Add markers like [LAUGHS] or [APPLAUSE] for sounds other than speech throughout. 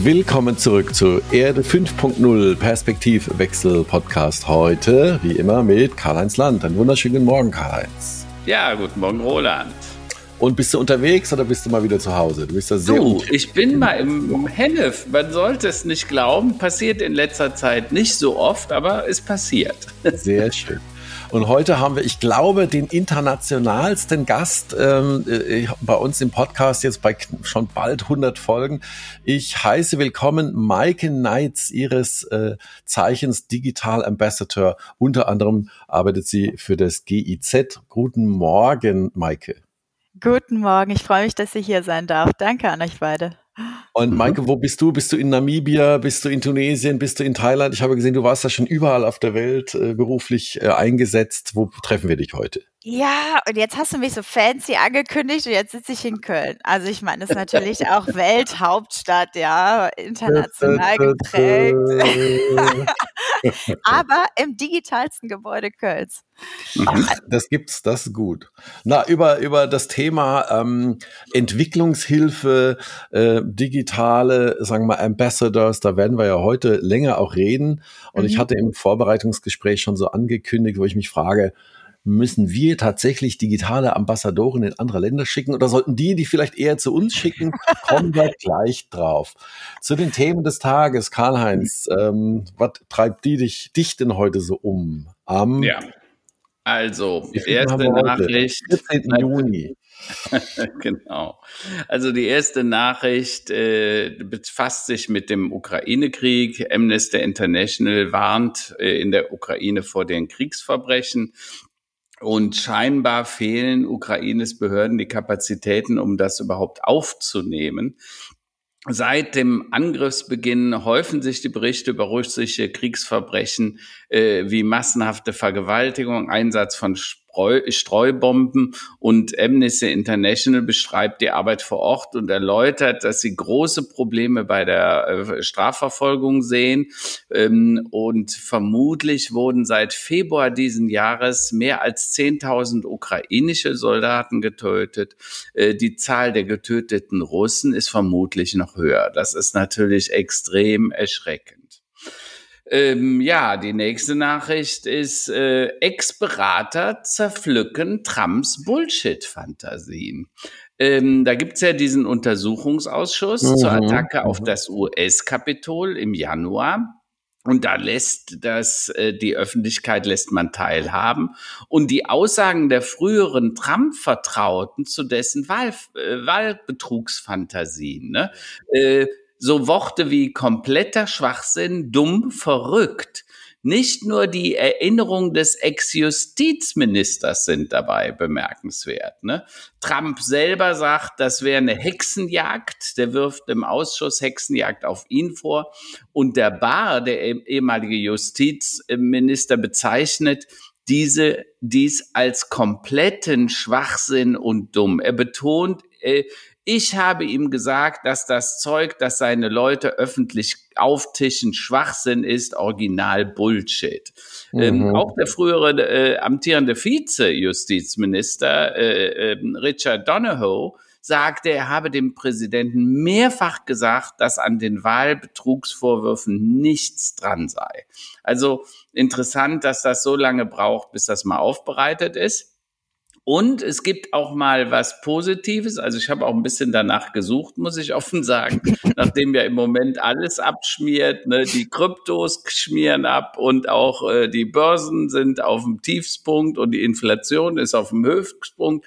Willkommen zurück zu Erde 5.0 Perspektivwechsel Podcast. Heute, wie immer, mit Karl-Heinz Land. Einen wunderschönen Morgen, Karl-Heinz. Ja, guten Morgen, Roland. Und bist du unterwegs oder bist du mal wieder zu Hause? Du bist da sehr Du, ich bin mal im Hennef. Man sollte es nicht glauben. Passiert in letzter Zeit nicht so oft, aber es passiert. [LAUGHS] Sehr schön. Und heute haben wir, ich glaube, den internationalsten Gast ähm, äh, bei uns im Podcast, jetzt bei schon bald 100 Folgen. Ich heiße willkommen Maike Neitz, ihres äh, Zeichens Digital Ambassador. Unter anderem arbeitet sie für das GIZ. Guten Morgen, Maike. Guten Morgen, ich freue mich, dass ich hier sein darf. Danke an euch beide. Und mhm. Maike, wo bist du? Bist du in Namibia? Bist du in Tunesien? Bist du in Thailand? Ich habe gesehen, du warst da schon überall auf der Welt äh, beruflich äh, eingesetzt. Wo treffen wir dich heute? Ja, und jetzt hast du mich so fancy angekündigt und jetzt sitze ich in Köln. Also ich meine, das ist natürlich auch [LAUGHS] Welthauptstadt, ja, international geprägt. [LAUGHS] Aber im digitalsten Gebäude Kölns. Das gibt's, das ist gut. Na, über, über das Thema ähm, Entwicklungshilfe, äh, digitale, sagen wir mal, Ambassadors, da werden wir ja heute länger auch reden. Und mhm. ich hatte im Vorbereitungsgespräch schon so angekündigt, wo ich mich frage, müssen wir tatsächlich digitale Ambassadoren in andere Länder schicken oder sollten die, die vielleicht eher zu uns schicken, [LAUGHS] kommen wir gleich drauf. Zu den Themen des Tages, Karl-Heinz, ähm, was treibt die dich, dich denn heute so um? Am ja. Also, die erste Nachricht. 14. Juni. [LAUGHS] genau. Also die erste Nachricht äh, befasst sich mit dem Ukraine-Krieg. Amnesty International warnt äh, in der Ukraine vor den Kriegsverbrechen. Und scheinbar fehlen Ukraines Behörden die Kapazitäten, um das überhaupt aufzunehmen. Seit dem Angriffsbeginn häufen sich die Berichte über russische Kriegsverbrechen äh, wie massenhafte Vergewaltigung, Einsatz von Streubomben und Amnesty International beschreibt die Arbeit vor Ort und erläutert, dass sie große Probleme bei der äh, Strafverfolgung sehen ähm, und vermutlich wurden seit Februar diesen Jahres mehr als 10.000 ukrainische Soldaten getötet. Äh, die Zahl der getöteten Russen ist vermutlich noch höher. Das ist natürlich extrem erschreckend. Ähm, ja, die nächste Nachricht ist, äh, Ex-Berater zerpflücken Trumps Bullshit-Fantasien. Ähm, da gibt's ja diesen Untersuchungsausschuss mhm. zur Attacke auf mhm. das US-Kapitol im Januar. Und da lässt das, äh, die Öffentlichkeit lässt man teilhaben. Und die Aussagen der früheren Trump-Vertrauten zu dessen Wahl, äh, Wahlbetrugsfantasien, ne? Äh, so Worte wie kompletter Schwachsinn, dumm, verrückt. Nicht nur die Erinnerung des Ex-Justizministers sind dabei bemerkenswert. Ne? Trump selber sagt, das wäre eine Hexenjagd. Der wirft im Ausschuss Hexenjagd auf ihn vor. Und der Barr, der ehemalige Justizminister, bezeichnet diese, dies als kompletten Schwachsinn und dumm. Er betont, äh, ich habe ihm gesagt, dass das Zeug, das seine Leute öffentlich auftischen, Schwachsinn ist, original Bullshit. Ähm, mhm. Ähm, auch der frühere äh, amtierende Vize-Justizminister äh, äh, Richard Donahoe sagte, er habe dem Präsidenten mehrfach gesagt, dass an den Wahlbetrugsvorwürfen nichts dran sei. Also interessant, dass das so lange braucht, bis das mal aufbereitet ist. Und es gibt auch mal was Positives. Also ich habe auch ein bisschen danach gesucht, muss ich offen sagen, [LAUGHS] nachdem ja im Moment alles abschmiert. Ne? Die Kryptos schmieren ab und auch äh, die Börsen sind auf dem Tiefspunkt und die Inflation ist auf dem Höchstpunkt.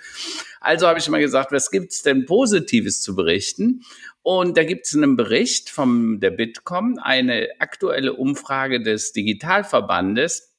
Also habe ich mal gesagt, was gibt's denn Positives zu berichten? Und da gibt es einen Bericht vom der Bitkom, eine aktuelle Umfrage des Digitalverbandes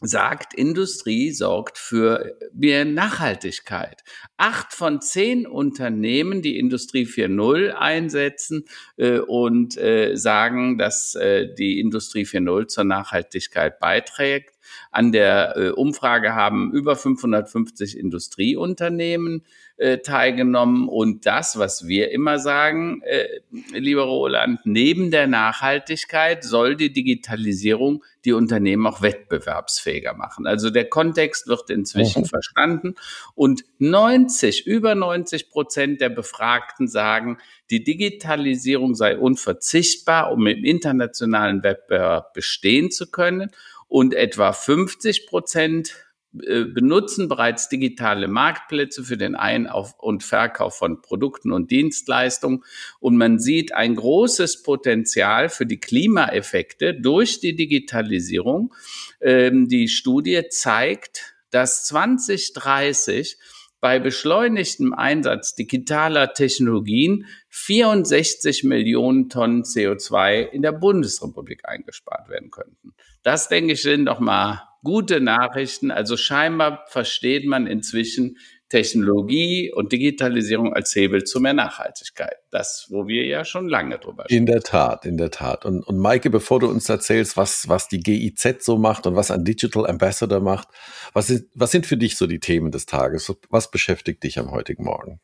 sagt, Industrie sorgt für mehr Nachhaltigkeit. Acht von zehn Unternehmen, die Industrie 4.0 einsetzen äh, und äh, sagen, dass äh, die Industrie 4.0 zur Nachhaltigkeit beiträgt. An der äh, Umfrage haben über 550 Industrieunternehmen äh, teilgenommen. Und das, was wir immer sagen, äh, lieber Roland, neben der Nachhaltigkeit soll die Digitalisierung die Unternehmen auch wettbewerbsfähiger machen. Also der Kontext wird inzwischen mhm. verstanden und 90, über 90 Prozent der Befragten sagen, die Digitalisierung sei unverzichtbar, um im internationalen Wettbewerb bestehen zu können. Und etwa 50 Prozent benutzen bereits digitale Marktplätze für den Ein- und Verkauf von Produkten und Dienstleistungen. Und man sieht ein großes Potenzial für die Klimaeffekte durch die Digitalisierung. Ähm, die Studie zeigt, dass 2030 bei beschleunigtem Einsatz digitaler Technologien 64 Millionen Tonnen CO2 in der Bundesrepublik eingespart werden könnten. Das, denke ich, sind doch mal gute Nachrichten. Also scheinbar versteht man inzwischen Technologie und Digitalisierung als Hebel zu mehr Nachhaltigkeit. Das, wo wir ja schon lange drüber sprechen. In der Tat, in der Tat. Und, und Maike, bevor du uns erzählst, was, was die GIZ so macht und was ein Digital Ambassador macht, was, ist, was sind für dich so die Themen des Tages? Was beschäftigt dich am heutigen Morgen?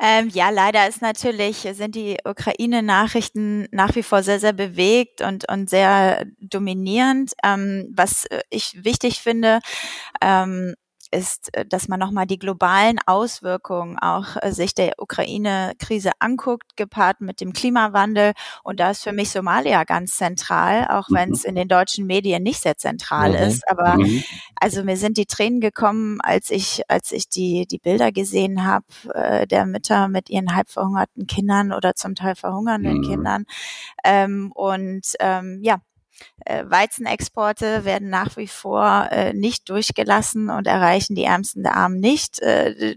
Ähm, ja, leider ist natürlich, sind die Ukraine-Nachrichten nach wie vor sehr, sehr bewegt und, und sehr dominierend. Ähm, was ich wichtig finde, ähm, ist, äh, dass man nochmal die globalen Auswirkungen auch äh, sich der Ukraine-Krise anguckt, gepaart mit dem Klimawandel. Und da ist für mich Somalia ganz zentral, auch wenn es mhm. in den deutschen Medien nicht sehr zentral mhm. ist. Aber mhm. also mir sind die Tränen gekommen, als ich, als ich die, die Bilder gesehen habe, äh, der Mütter mit ihren halb verhungerten Kindern oder zum Teil verhungernden mhm. Kindern. Ähm, und ähm, ja, Weizenexporte werden nach wie vor äh, nicht durchgelassen und erreichen die Ärmsten der Armen nicht. Äh,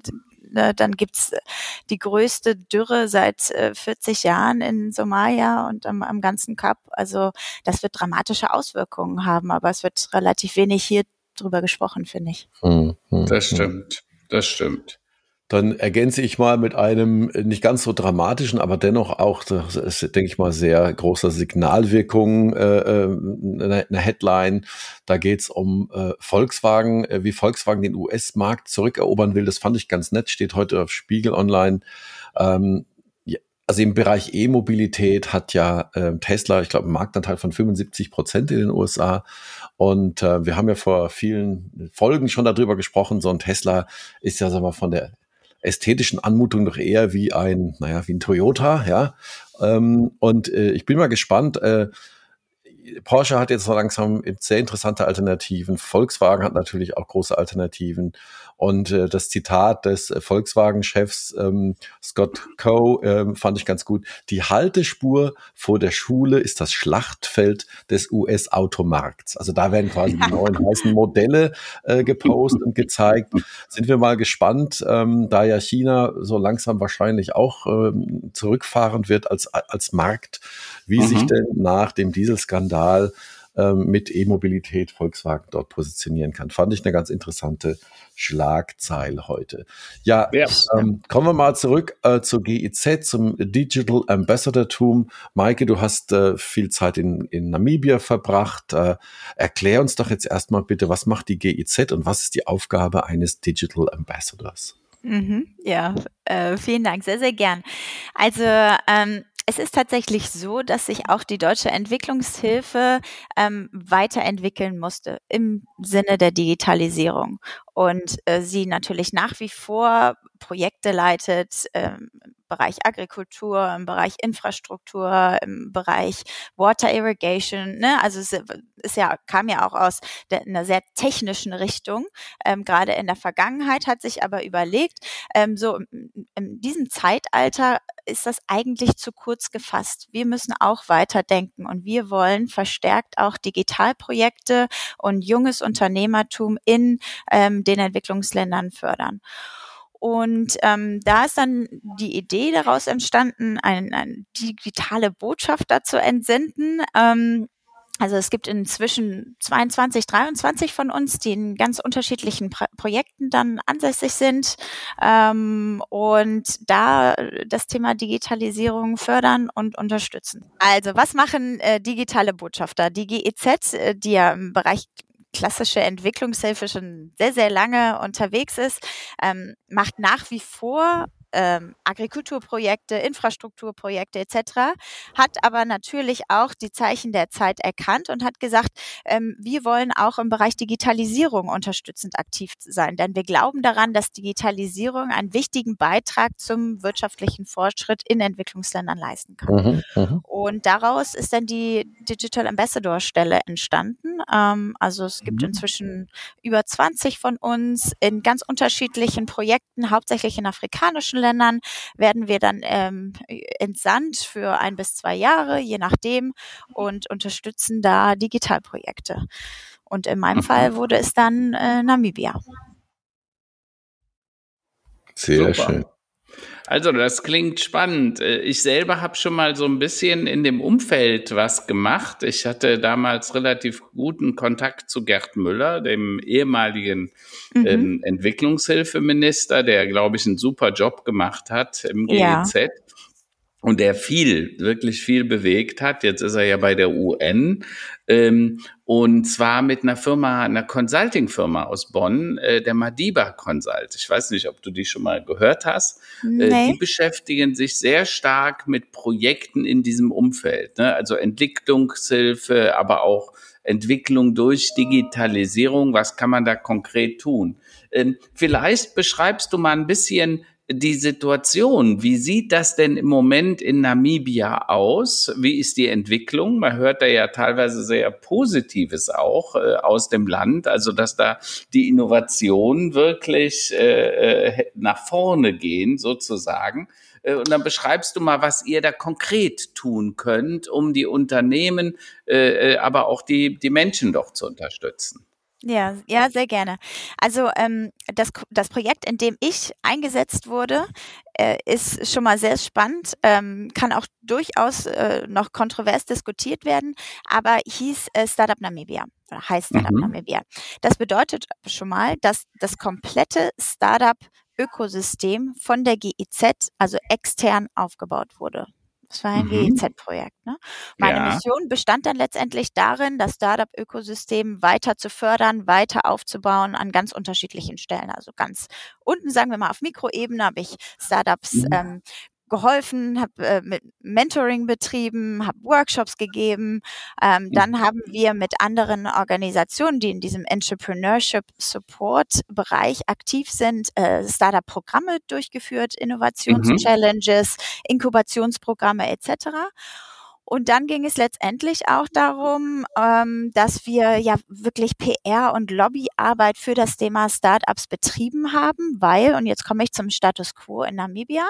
ne, dann gibt's die größte Dürre seit 40 Jahren in Somalia und am, am ganzen Kap. Also das wird dramatische Auswirkungen haben, aber es wird relativ wenig hier drüber gesprochen, finde ich. Hm, hm, das hm. stimmt, das stimmt. Dann ergänze ich mal mit einem nicht ganz so dramatischen, aber dennoch auch, das ist, denke ich mal, sehr großer Signalwirkung, äh, äh eine Headline. Da geht's um äh, Volkswagen, äh, wie Volkswagen den US-Markt zurückerobern will. Das fand ich ganz nett, steht heute auf Spiegel Online. Ähm, also im Bereich E-Mobilität hat ja äh, Tesla, ich glaube, einen Marktanteil von 75 Prozent in den USA. Und äh, wir haben ja vor vielen Folgen schon darüber gesprochen, so ein Tesla ist ja, sagen wir, von der ästhetischen Anmutung doch eher wie ein, naja, wie ein Toyota, ja. Ähm, und äh, ich bin mal gespannt. Äh, Porsche hat jetzt so langsam sehr interessante Alternativen. Volkswagen hat natürlich auch große Alternativen. Und äh, das Zitat des äh, Volkswagen-Chefs ähm, Scott Coe ähm, fand ich ganz gut. Die Haltespur vor der Schule ist das Schlachtfeld des US-Automarkts. Also da werden quasi die neuen heißen Modelle äh, gepostet und gezeigt. Sind wir mal gespannt, ähm, da ja China so langsam wahrscheinlich auch ähm, zurückfahren wird als, als Markt, wie mhm. sich denn nach dem Dieselskandal mit E-Mobilität Volkswagen dort positionieren kann. Fand ich eine ganz interessante Schlagzeile heute. Ja, ja. Ähm, kommen wir mal zurück äh, zur GIZ, zum Digital Ambassador-Tum. Maike, du hast äh, viel Zeit in, in Namibia verbracht. Äh, erklär uns doch jetzt erstmal bitte, was macht die GIZ und was ist die Aufgabe eines Digital Ambassadors? Mhm, ja, äh, vielen Dank, sehr, sehr gern. Also ähm, es ist tatsächlich so, dass sich auch die deutsche Entwicklungshilfe ähm, weiterentwickeln musste im Sinne der Digitalisierung. Und äh, sie natürlich nach wie vor Projekte leitet ähm, Bereich Agrikultur, im Bereich Infrastruktur, im Bereich Water Irrigation. Ne? Also es ist ja, kam ja auch aus der, einer sehr technischen Richtung. Ähm, Gerade in der Vergangenheit hat sich aber überlegt, ähm, so in, diesem Zeitalter ist das eigentlich zu kurz gefasst. Wir müssen auch weiterdenken und wir wollen verstärkt auch Digitalprojekte und junges Unternehmertum in ähm, den Entwicklungsländern fördern. Und ähm, da ist dann die Idee daraus entstanden, eine, eine digitale Botschaft dazu entsenden. Ähm, also es gibt inzwischen 22, 23 von uns, die in ganz unterschiedlichen Pro Projekten dann ansässig sind ähm, und da das Thema Digitalisierung fördern und unterstützen. Also was machen äh, digitale Botschafter? Die GEZ, äh, die ja im Bereich klassische Entwicklungshilfe schon sehr, sehr lange unterwegs ist, ähm, macht nach wie vor ähm, Agrikulturprojekte, Infrastrukturprojekte etc., hat aber natürlich auch die Zeichen der Zeit erkannt und hat gesagt, ähm, wir wollen auch im Bereich Digitalisierung unterstützend aktiv sein, denn wir glauben daran, dass Digitalisierung einen wichtigen Beitrag zum wirtschaftlichen Fortschritt in Entwicklungsländern leisten kann. Mhm, mhm. und daraus ist dann die Digital Ambassador Stelle entstanden. Ähm, also es gibt mhm. inzwischen über 20 von uns in ganz unterschiedlichen Projekten, hauptsächlich in afrikanischen Ländern werden wir dann ähm, entsandt für ein bis zwei Jahre, je nachdem, und unterstützen da Digitalprojekte. Und in meinem Fall wurde es dann äh, Namibia. Sehr Super. schön. Also das klingt spannend. Äh, ich selber habe schon mal so ein bisschen in dem Umfeld was gemacht. Ich hatte damals relativ guten Kontakt zu Gerd Müller, dem ehemaligen mhm. ähm, Entwicklungshilfeminister, der, glaube ich, einen super Job gemacht hat im GEZ. Ja und der viel, wirklich viel bewegt hat. Jetzt ist er ja bei der UN ähm, und zwar mit einer Firma, einer Consulting-Firma aus Bonn, äh, der Madiba Consult. Ich weiß nicht, ob du die schon mal gehört hast. Nee. Äh, die beschäftigen sich sehr stark mit Projekten in diesem Umfeld, ne? also Entwicklungshilfe, aber auch Entwicklung durch Digitalisierung. Was kann man da konkret tun? Ähm, vielleicht beschreibst du mal ein bisschen, die Situation. Wie sieht das denn im Moment in Namibia aus? Wie ist die Entwicklung? Man hört da ja teilweise sehr Positives auch äh, aus dem Land, also dass da die Innovationen wirklich äh, äh nach vorne gehen sozusagen. Äh, und dann beschreibst du mal, was ihr da konkret tun könnt, um die Unternehmen, äh, äh aber auch die, die Menschen doch zu unterstützen. Ja, ja, sehr gerne. Also ähm, das, das Projekt, in dem ich eingesetzt wurde, äh, ist schon mal sehr spannend, ähm, kann auch durchaus äh, noch kontrovers diskutiert werden, aber hieß äh, Startup Namibia oder heißt Startup mhm. Namibia. Das bedeutet schon mal, dass das komplette Startup Ökosystem von der GIZ, also extern aufgebaut wurde. Das war ein mhm. GEZ-Projekt. Ne? Meine ja. Mission bestand dann letztendlich darin, das Startup-Ökosystem weiter zu fördern, weiter aufzubauen an ganz unterschiedlichen Stellen. Also ganz unten, sagen wir mal auf Mikroebene, habe ich Startups mhm. ähm, geholfen, habe äh, mit Mentoring betrieben, habe Workshops gegeben. Ähm, mhm. Dann haben wir mit anderen Organisationen, die in diesem Entrepreneurship Support Bereich aktiv sind, äh, Startup-Programme durchgeführt, mhm. Innovations-Challenges, Inkubationsprogramme etc. Und dann ging es letztendlich auch darum, ähm, dass wir ja wirklich PR und Lobbyarbeit für das Thema Startups betrieben haben, weil, und jetzt komme ich zum Status quo in Namibia,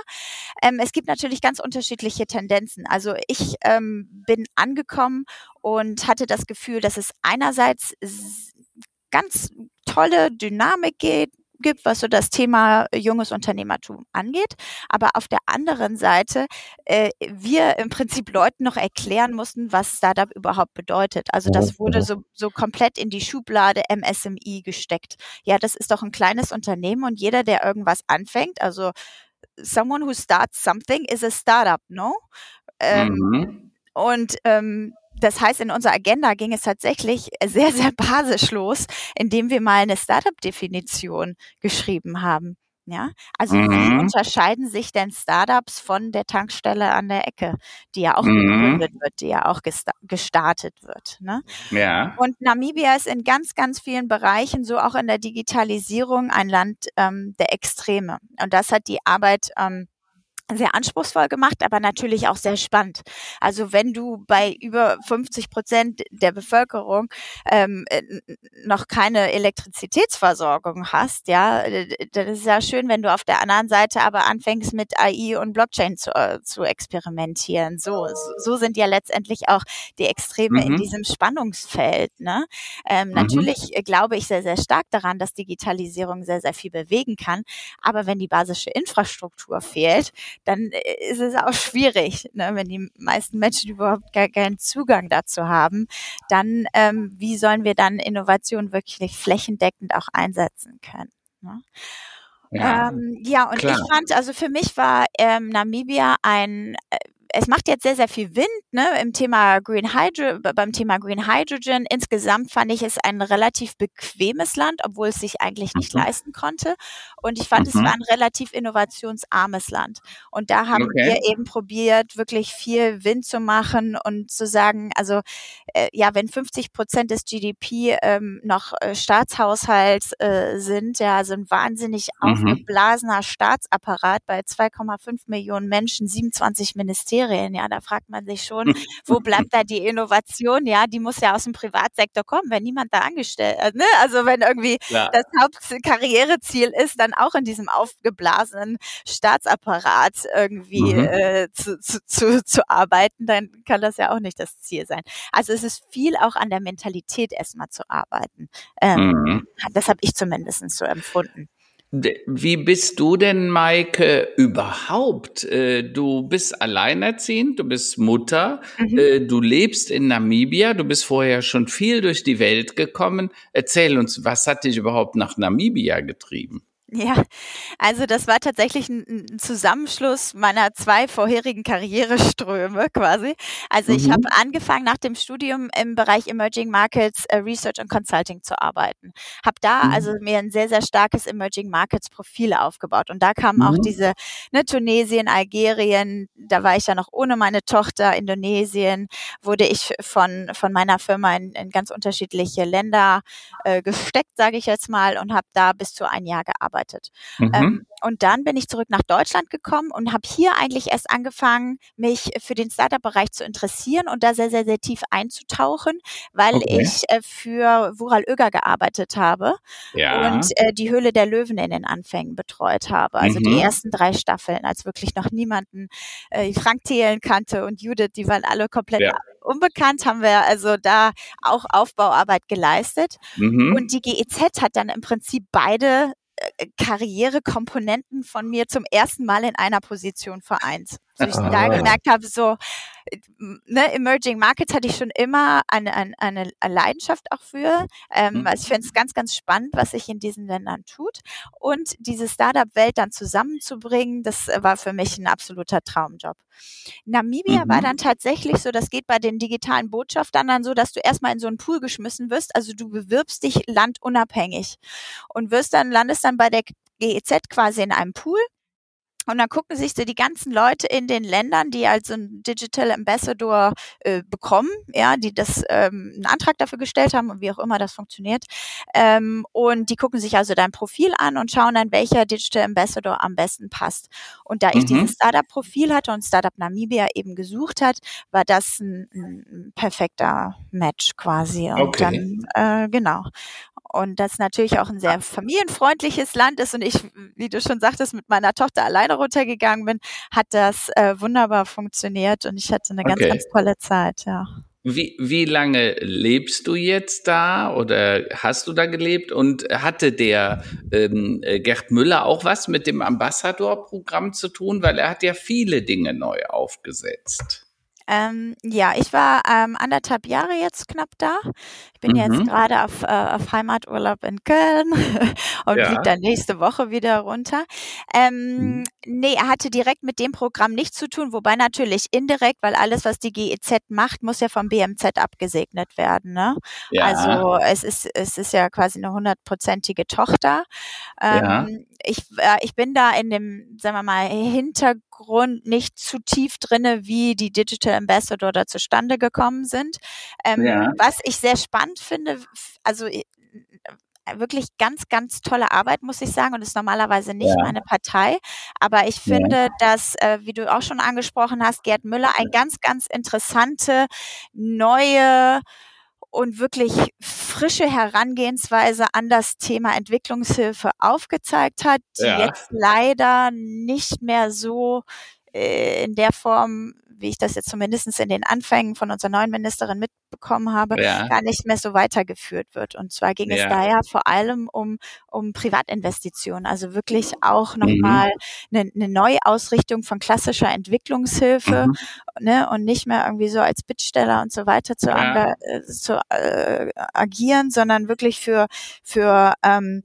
ähm, es gibt natürlich ganz unterschiedliche Tendenzen. Also ich ähm, bin angekommen und hatte das Gefühl, dass es einerseits ganz tolle Dynamik geht, gibt, was so das Thema junges Unternehmertum angeht. Aber auf der anderen Seite äh, wir im Prinzip Leuten noch erklären mussten, was Startup überhaupt bedeutet. Also das wurde so, so komplett in die Schublade MSMI gesteckt. Ja, das ist doch ein kleines Unternehmen und jeder, der irgendwas anfängt, also someone who starts something is a startup, no? Ähm, mhm. Und ähm, das heißt, in unserer Agenda ging es tatsächlich sehr, sehr basisch los, indem wir mal eine Startup-Definition geschrieben haben. Ja, also mhm. wie unterscheiden sich denn Startups von der Tankstelle an der Ecke, die ja auch mhm. gegründet wird, die ja auch gestartet wird. Ne? Ja. Und Namibia ist in ganz, ganz vielen Bereichen, so auch in der Digitalisierung, ein Land ähm, der Extreme. Und das hat die Arbeit ähm, sehr anspruchsvoll gemacht, aber natürlich auch sehr spannend. Also wenn du bei über 50 Prozent der Bevölkerung ähm, äh, noch keine Elektrizitätsversorgung hast, ja, dann ist es ja schön, wenn du auf der anderen Seite aber anfängst mit AI und Blockchain zu, äh, zu experimentieren. So, so sind ja letztendlich auch die Extreme mhm. in diesem Spannungsfeld. Ne? Ähm, mhm. Natürlich glaube ich sehr, sehr stark daran, dass Digitalisierung sehr, sehr viel bewegen kann. Aber wenn die basische Infrastruktur fehlt, dann äh, ist es auch schwierig, ne? wenn die meisten Menschen überhaupt gar keinen Zugang dazu haben. Dann, ähm, wie sollen wir dann Innovation wirklich flächendeckend auch einsetzen können? Ne? Ja, ähm, ja und klar. ich fand, also für mich war ähm, Namibia ein äh, es macht jetzt sehr, sehr viel Wind ne, im Thema Green Hydro beim Thema Green Hydrogen. Insgesamt fand ich es ein relativ bequemes Land, obwohl es sich eigentlich nicht mhm. leisten konnte. Und ich fand, mhm. es war ein relativ innovationsarmes Land. Und da haben okay. wir eben probiert, wirklich viel Wind zu machen und zu sagen, also äh, ja, wenn 50 Prozent des GDP ähm, noch äh, Staatshaushalts äh, sind, ja, also ein wahnsinnig mhm. aufgeblasener Staatsapparat bei 2,5 Millionen Menschen, 27 Ministerien, ja, da fragt man sich schon, wo [LAUGHS] bleibt da die Innovation? Ja, die muss ja aus dem Privatsektor kommen, wenn niemand da angestellt, äh, ne? Also wenn irgendwie ja. das Hauptkarriereziel ist, dann auch in diesem aufgeblasenen Staatsapparat irgendwie mhm. äh, zu, zu, zu, zu arbeiten, dann kann das ja auch nicht das Ziel sein. Also es ist viel auch an der Mentalität erstmal zu arbeiten. Ähm, mhm. Das habe ich zumindest so empfunden. Wie bist du denn, Maike, überhaupt? Äh, du bist alleinerziehend, du bist Mutter, mhm. Äh, du lebst in Namibia, du bist vorher schon viel durch die Welt gekommen. Erzähl uns, was hat dich überhaupt nach Namibia getrieben? Ja, also das war tatsächlich ein, Zusammenschluss meiner zwei vorherigen Karriereströme quasi. Also mhm. ich habe angefangen nach dem Studium im Bereich Emerging Markets äh, Research und Consulting zu arbeiten. Habe da mhm. also mir ein sehr, sehr starkes Emerging Markets Profil aufgebaut. Und da kamen mhm. auch diese ne, Tunesien, Algerien, da war ich ja noch ohne meine Tochter, Indonesien, wurde ich von, von meiner Firma in, in ganz unterschiedliche Länder äh, gesteckt, sage ich jetzt mal, und habe da bis zu ein Jahr gearbeitet gearbeitet. Mhm. Ähm, und dann bin ich zurück nach Deutschland gekommen und habe hier eigentlich erst angefangen, mich für den Startup-Bereich zu interessieren und da sehr, sehr, sehr tief einzutauchen, weil okay. ich äh, für Wural Öger gearbeitet habe ja. und äh, die Höhle der Löwen in den Anfängen betreut habe. Also mhm. die ersten drei Staffeln, als wirklich noch niemanden äh, Frank Thelen kannte und Judith, die waren alle komplett ja unbekannt, haben wir also da auch Aufbauarbeit geleistet. Mhm. Und die GEZ hat dann im Prinzip beide Karrierekomponenten von mir zum ersten Mal in einer Position vereint. So ich ah. da gemerkt habe, so ne, Emerging Markets hatte ich schon immer eine, eine, eine Leidenschaft auch für. Ähm, mhm. also ich finde es ganz, ganz spannend, was sich in diesen Ländern tut. Und diese Startup-Welt dann zusammenzubringen, das war für mich ein absoluter Traumjob. Namibia mhm. war dann tatsächlich so, das geht bei den digitalen Botschaftern dann so, dass du erstmal in so einen Pool geschmissen wirst. Also du bewirbst dich landunabhängig und wirst dann, landest dann bei der GEZ quasi in einem Pool und dann gucken sich so die ganzen Leute in den Ländern, die also einen Digital Ambassador äh, bekommen, ja, die das ähm, einen Antrag dafür gestellt haben und wie auch immer das funktioniert. Ähm, und die gucken sich also dein Profil an und schauen dann, welcher Digital Ambassador am besten passt. Und da ich mhm. dieses Startup-Profil hatte und Startup Namibia eben gesucht hat, war das ein, ein perfekter Match quasi. Und okay. dann, äh, genau. Und das natürlich auch ein sehr familienfreundliches Land ist und ich, wie du schon sagtest, mit meiner Tochter alleine runtergegangen bin, hat das äh, wunderbar funktioniert und ich hatte eine ganz, okay. ganz tolle Zeit, ja. Wie, wie lange lebst du jetzt da oder hast du da gelebt? Und hatte der ähm, Gerd Müller auch was mit dem Ambassador-Programm zu tun? Weil er hat ja viele Dinge neu aufgesetzt. Ähm, ja, ich war ähm, anderthalb Jahre jetzt knapp da. Ich bin mhm. jetzt gerade auf, äh, auf Heimaturlaub in Köln [LAUGHS] und ja. fliege dann nächste Woche wieder runter. Ähm, mhm. Nee, er hatte direkt mit dem Programm nichts zu tun, wobei natürlich indirekt, weil alles, was die GEZ macht, muss ja vom BMZ abgesegnet werden. Ne? Ja. Also es ist, es ist ja quasi eine hundertprozentige Tochter. Ja. Ähm, ich, äh, ich bin da in dem, sagen wir mal, Hintergrund nicht zu tief drinne, wie die Digital Ambassador da zustande gekommen sind. Ähm, ja. Was ich sehr spannend finde, also äh, wirklich ganz, ganz tolle Arbeit, muss ich sagen, und ist normalerweise nicht ja. meine Partei. Aber ich finde, ja. dass, äh, wie du auch schon angesprochen hast, Gerd Müller ein ganz, ganz interessante neue und wirklich frische Herangehensweise an das Thema Entwicklungshilfe aufgezeigt hat, die ja. jetzt leider nicht mehr so äh, in der Form wie ich das jetzt zumindest in den Anfängen von unserer neuen Ministerin mitbekommen habe, ja. gar nicht mehr so weitergeführt wird. Und zwar ging ja. es da ja vor allem um, um Privatinvestitionen, also wirklich auch nochmal mhm. eine, eine Neuausrichtung von klassischer Entwicklungshilfe mhm. ne, und nicht mehr irgendwie so als Bittsteller und so weiter zu, ja. äh, zu äh, agieren, sondern wirklich für, für ähm,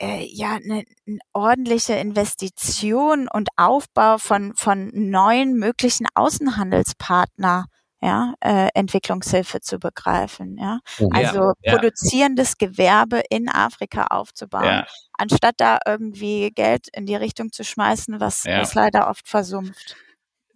äh, ja eine, eine ordentliche Investition und Aufbau von von neuen möglichen Außenhandelspartner ja, äh, Entwicklungshilfe zu begreifen. Ja? Mhm. Also ja, produzierendes Gewerbe in Afrika aufzubauen, ja. anstatt da irgendwie Geld in die Richtung zu schmeißen, was, was leider oft versumpft.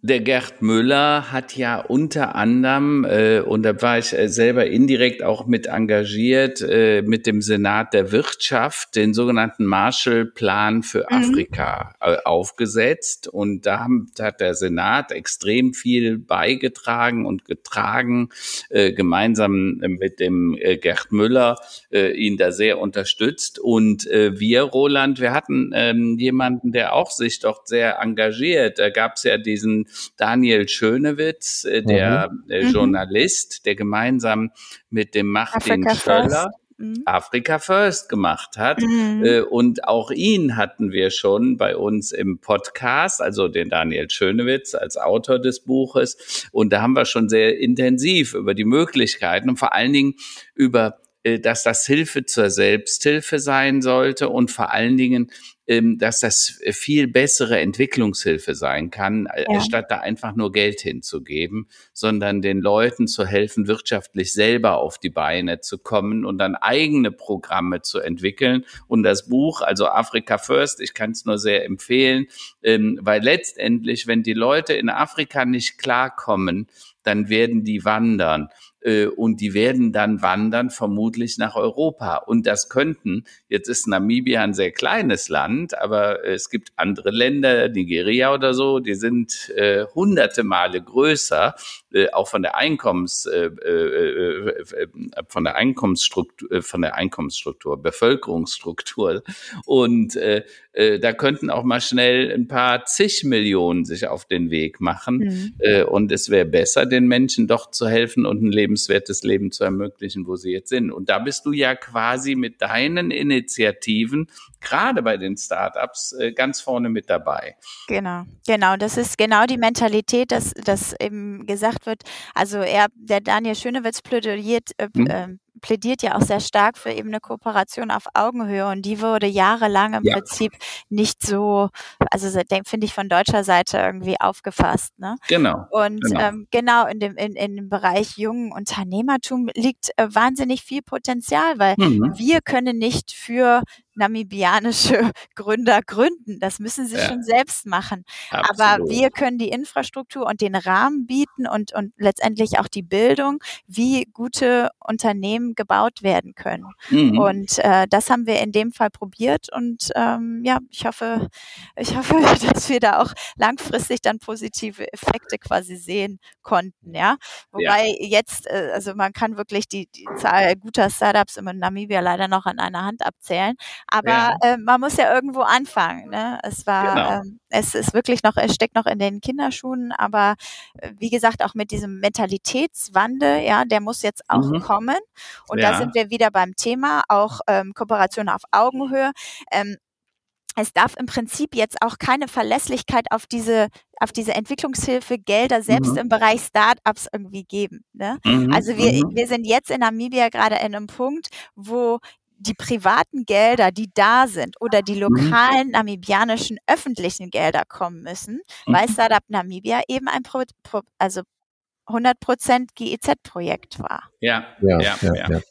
Der Gerd Müller hat ja unter anderem, äh, und da war ich äh, selber indirekt auch mit engagiert, äh, mit dem Senat der Wirtschaft den sogenannten Marshallplan für mhm. Afrika äh, aufgesetzt. Und da, haben, da hat der Senat extrem viel beigetragen und getragen, äh, gemeinsam mit dem äh, Gerd Müller, äh, ihn da sehr unterstützt. Und äh, wir, Roland, wir hatten ähm, jemanden, der auch sich dort sehr engagiert. Da gab es ja diesen Daniel Schönewitz, äh, der mhm. äh, mhm. Journalist, der gemeinsam mit dem Martin Africa Schöller mhm. Africa First gemacht hat. Mhm. Äh, und auch ihn hatten wir schon bei uns im Podcast, also den Daniel Schönewitz als Autor des Buches. Und da haben wir schon sehr intensiv über die Möglichkeiten und vor allen Dingen über dass das Hilfe zur Selbsthilfe sein sollte und vor allen Dingen, ähm, dass das viel bessere Entwicklungshilfe sein kann, äh, ja. statt da einfach nur Geld hinzugeben, sondern den Leuten zu helfen, wirtschaftlich selber auf die Beine zu kommen und dann eigene Programme zu entwickeln. Und das Buch, also Africa First, ich kann es nur sehr empfehlen, ähm, weil letztendlich, wenn die Leute in Afrika nicht klarkommen, dann werden die wandern äh, und die werden dann wandern vermutlich nach Europa. Und das könnten, jetzt ist Namibia ein sehr kleines Land, aber es gibt andere Länder, Nigeria oder so, die sind äh, hunderte Male größer, äh, auch von der Einkommens, äh, äh, äh von der Einkommensstruktur, äh, von der Einkommensstruktur, Bevölkerungsstruktur. Und äh, äh, da könnten auch mal schnell ein paar zig Millionen sich auf den Weg machen. Mhm. Äh, und es wäre besser, den Menschen doch zu helfen und ein lebenswertes Leben zu ermöglichen, wo sie jetzt sind. Und da bist du ja quasi mit deinen Initiativen, gerade bei den Startups, äh, ganz vorne mit dabei. Genau, genau. Das ist genau die Mentalität, dass, dass eben gesagt wird, also er, der Daniel Schönewitz plädiert, äh, mhm. Plädiert ja auch sehr stark für eben eine Kooperation auf Augenhöhe und die wurde jahrelang im ja. Prinzip nicht so, also finde ich von deutscher Seite irgendwie aufgefasst. Ne? Genau. Und genau, ähm, genau in, dem, in, in dem Bereich jungen Unternehmertum liegt äh, wahnsinnig viel Potenzial, weil mhm. wir können nicht für namibianische [LAUGHS] Gründer gründen. Das müssen sie ja. schon selbst machen. Absolut. Aber wir können die Infrastruktur und den Rahmen bieten und, und letztendlich auch die Bildung, wie gute Unternehmen gebaut werden können. Mhm. Und äh, das haben wir in dem Fall probiert und ähm, ja, ich hoffe, ich hoffe, [LAUGHS] dass wir da auch langfristig dann positive Effekte quasi sehen konnten. Ja, wobei ja. jetzt, äh, also man kann wirklich die, die Zahl guter Startups in Namibia leider noch an einer Hand abzählen. Aber ja. äh, man muss ja irgendwo anfangen. Ne? Es war, genau. ähm, es ist wirklich noch, es steckt noch in den Kinderschuhen, aber äh, wie gesagt, auch mit diesem Mentalitätswandel, ja, der muss jetzt auch mhm. kommen. Und ja. da sind wir wieder beim Thema, auch ähm, Kooperation auf Augenhöhe. Ähm, es darf im Prinzip jetzt auch keine Verlässlichkeit auf diese auf diese Entwicklungshilfe Gelder selbst mhm. im Bereich Startups irgendwie geben. Ne? Mhm. Also wir, mhm. wir sind jetzt in Namibia gerade in einem Punkt, wo die privaten Gelder, die da sind oder die mhm. lokalen mhm. namibianischen öffentlichen Gelder kommen müssen, mhm. weil Startup Namibia eben ein Pro, Pro, also 100% GEZ-Projekt war. Ja, ja, ja. ja, ja.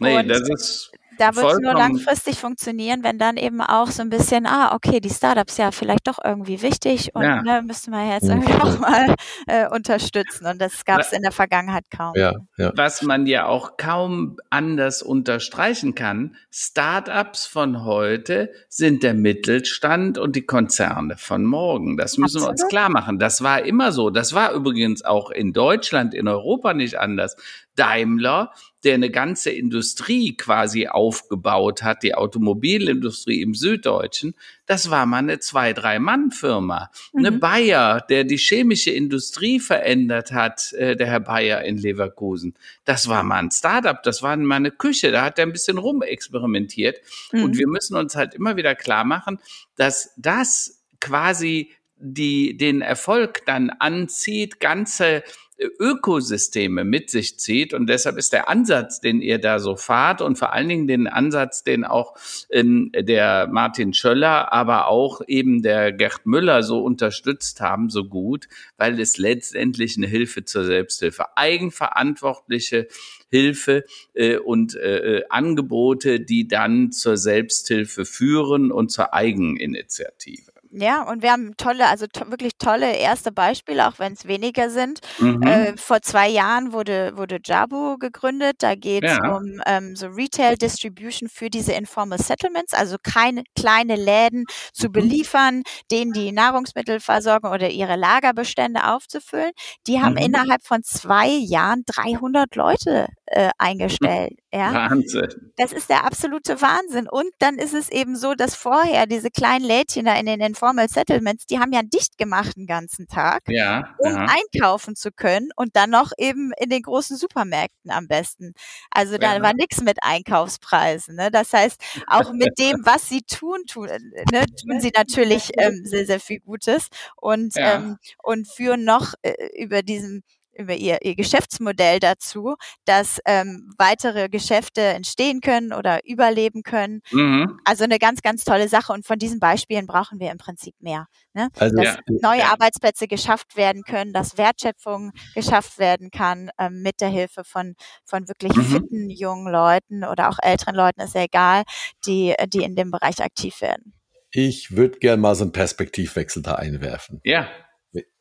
Nee, das ist da wird es nur langfristig funktionieren, wenn dann eben auch so ein bisschen, ah, okay, die Startups ja vielleicht doch irgendwie wichtig und ja. ne, müssten wir jetzt irgendwie [LAUGHS] auch mal äh, unterstützen. Und das gab es in der Vergangenheit kaum. Ja, ja. Was man ja auch kaum anders unterstreichen kann, Startups von heute sind der Mittelstand und die Konzerne von morgen. Das müssen Absolut. wir uns klar machen. Das war immer so. Das war übrigens auch in Deutschland, in Europa nicht anders. Daimler, der eine ganze Industrie quasi aufgebaut hat, die Automobilindustrie im Süddeutschen, das war mal eine zwei, drei Mann Firma. Mhm. Eine Bayer, der die chemische Industrie verändert hat, äh, der Herr Bayer in Leverkusen. Das war mal ein Startup, das war mal eine Küche, da hat er ein bisschen rumexperimentiert. Mhm. Und wir müssen uns halt immer wieder klar machen, dass das quasi die den Erfolg dann anzieht, ganze Ökosysteme mit sich zieht. Und deshalb ist der Ansatz, den ihr da so fahrt und vor allen Dingen den Ansatz, den auch ähm, der Martin Schöller, aber auch eben der Gerd Müller so unterstützt haben, so gut, weil es letztendlich eine Hilfe zur Selbsthilfe, eigenverantwortliche Hilfe äh, und äh, Angebote, die dann zur Selbsthilfe führen und zur Eigeninitiative. Ja, und wir haben tolle, also to wirklich tolle erste Beispiele, auch wenn es weniger sind. Mhm. Äh, vor zwei Jahren wurde, wurde Jabu gegründet. Da geht es ja. um ähm, so Retail Distribution für diese Informal Settlements, also keine kleine Läden zu mhm. beliefern, denen die Nahrungsmittelversorgung oder ihre Lagerbestände aufzufüllen. Die haben mhm. innerhalb von zwei Jahren 300 Leute äh, eingestellt. Ja? Wahnsinn. Das ist der absolute Wahnsinn. Und dann ist es eben so, dass vorher diese kleinen Lädchen da in den Informal Settlements, die haben ja dicht gemacht den ganzen Tag, ja, um ja. einkaufen zu können und dann noch eben in den großen Supermärkten am besten. Also da ja. war nichts mit Einkaufspreisen. Ne? Das heißt, auch mit dem, [LAUGHS] was sie tun, tun, äh, ne, tun sie natürlich ähm, sehr, sehr viel Gutes und, ähm, und führen noch äh, über diesen über ihr, ihr Geschäftsmodell dazu, dass ähm, weitere Geschäfte entstehen können oder überleben können. Mhm. Also eine ganz, ganz tolle Sache. Und von diesen Beispielen brauchen wir im Prinzip mehr. Ne? Also, dass ja. neue ja. Arbeitsplätze geschafft werden können, dass Wertschöpfung geschafft werden kann ähm, mit der Hilfe von, von wirklich mhm. fitten jungen Leuten oder auch älteren Leuten, ist ja egal, die, die in dem Bereich aktiv werden. Ich würde gerne mal so einen Perspektivwechsel da einwerfen. Ja.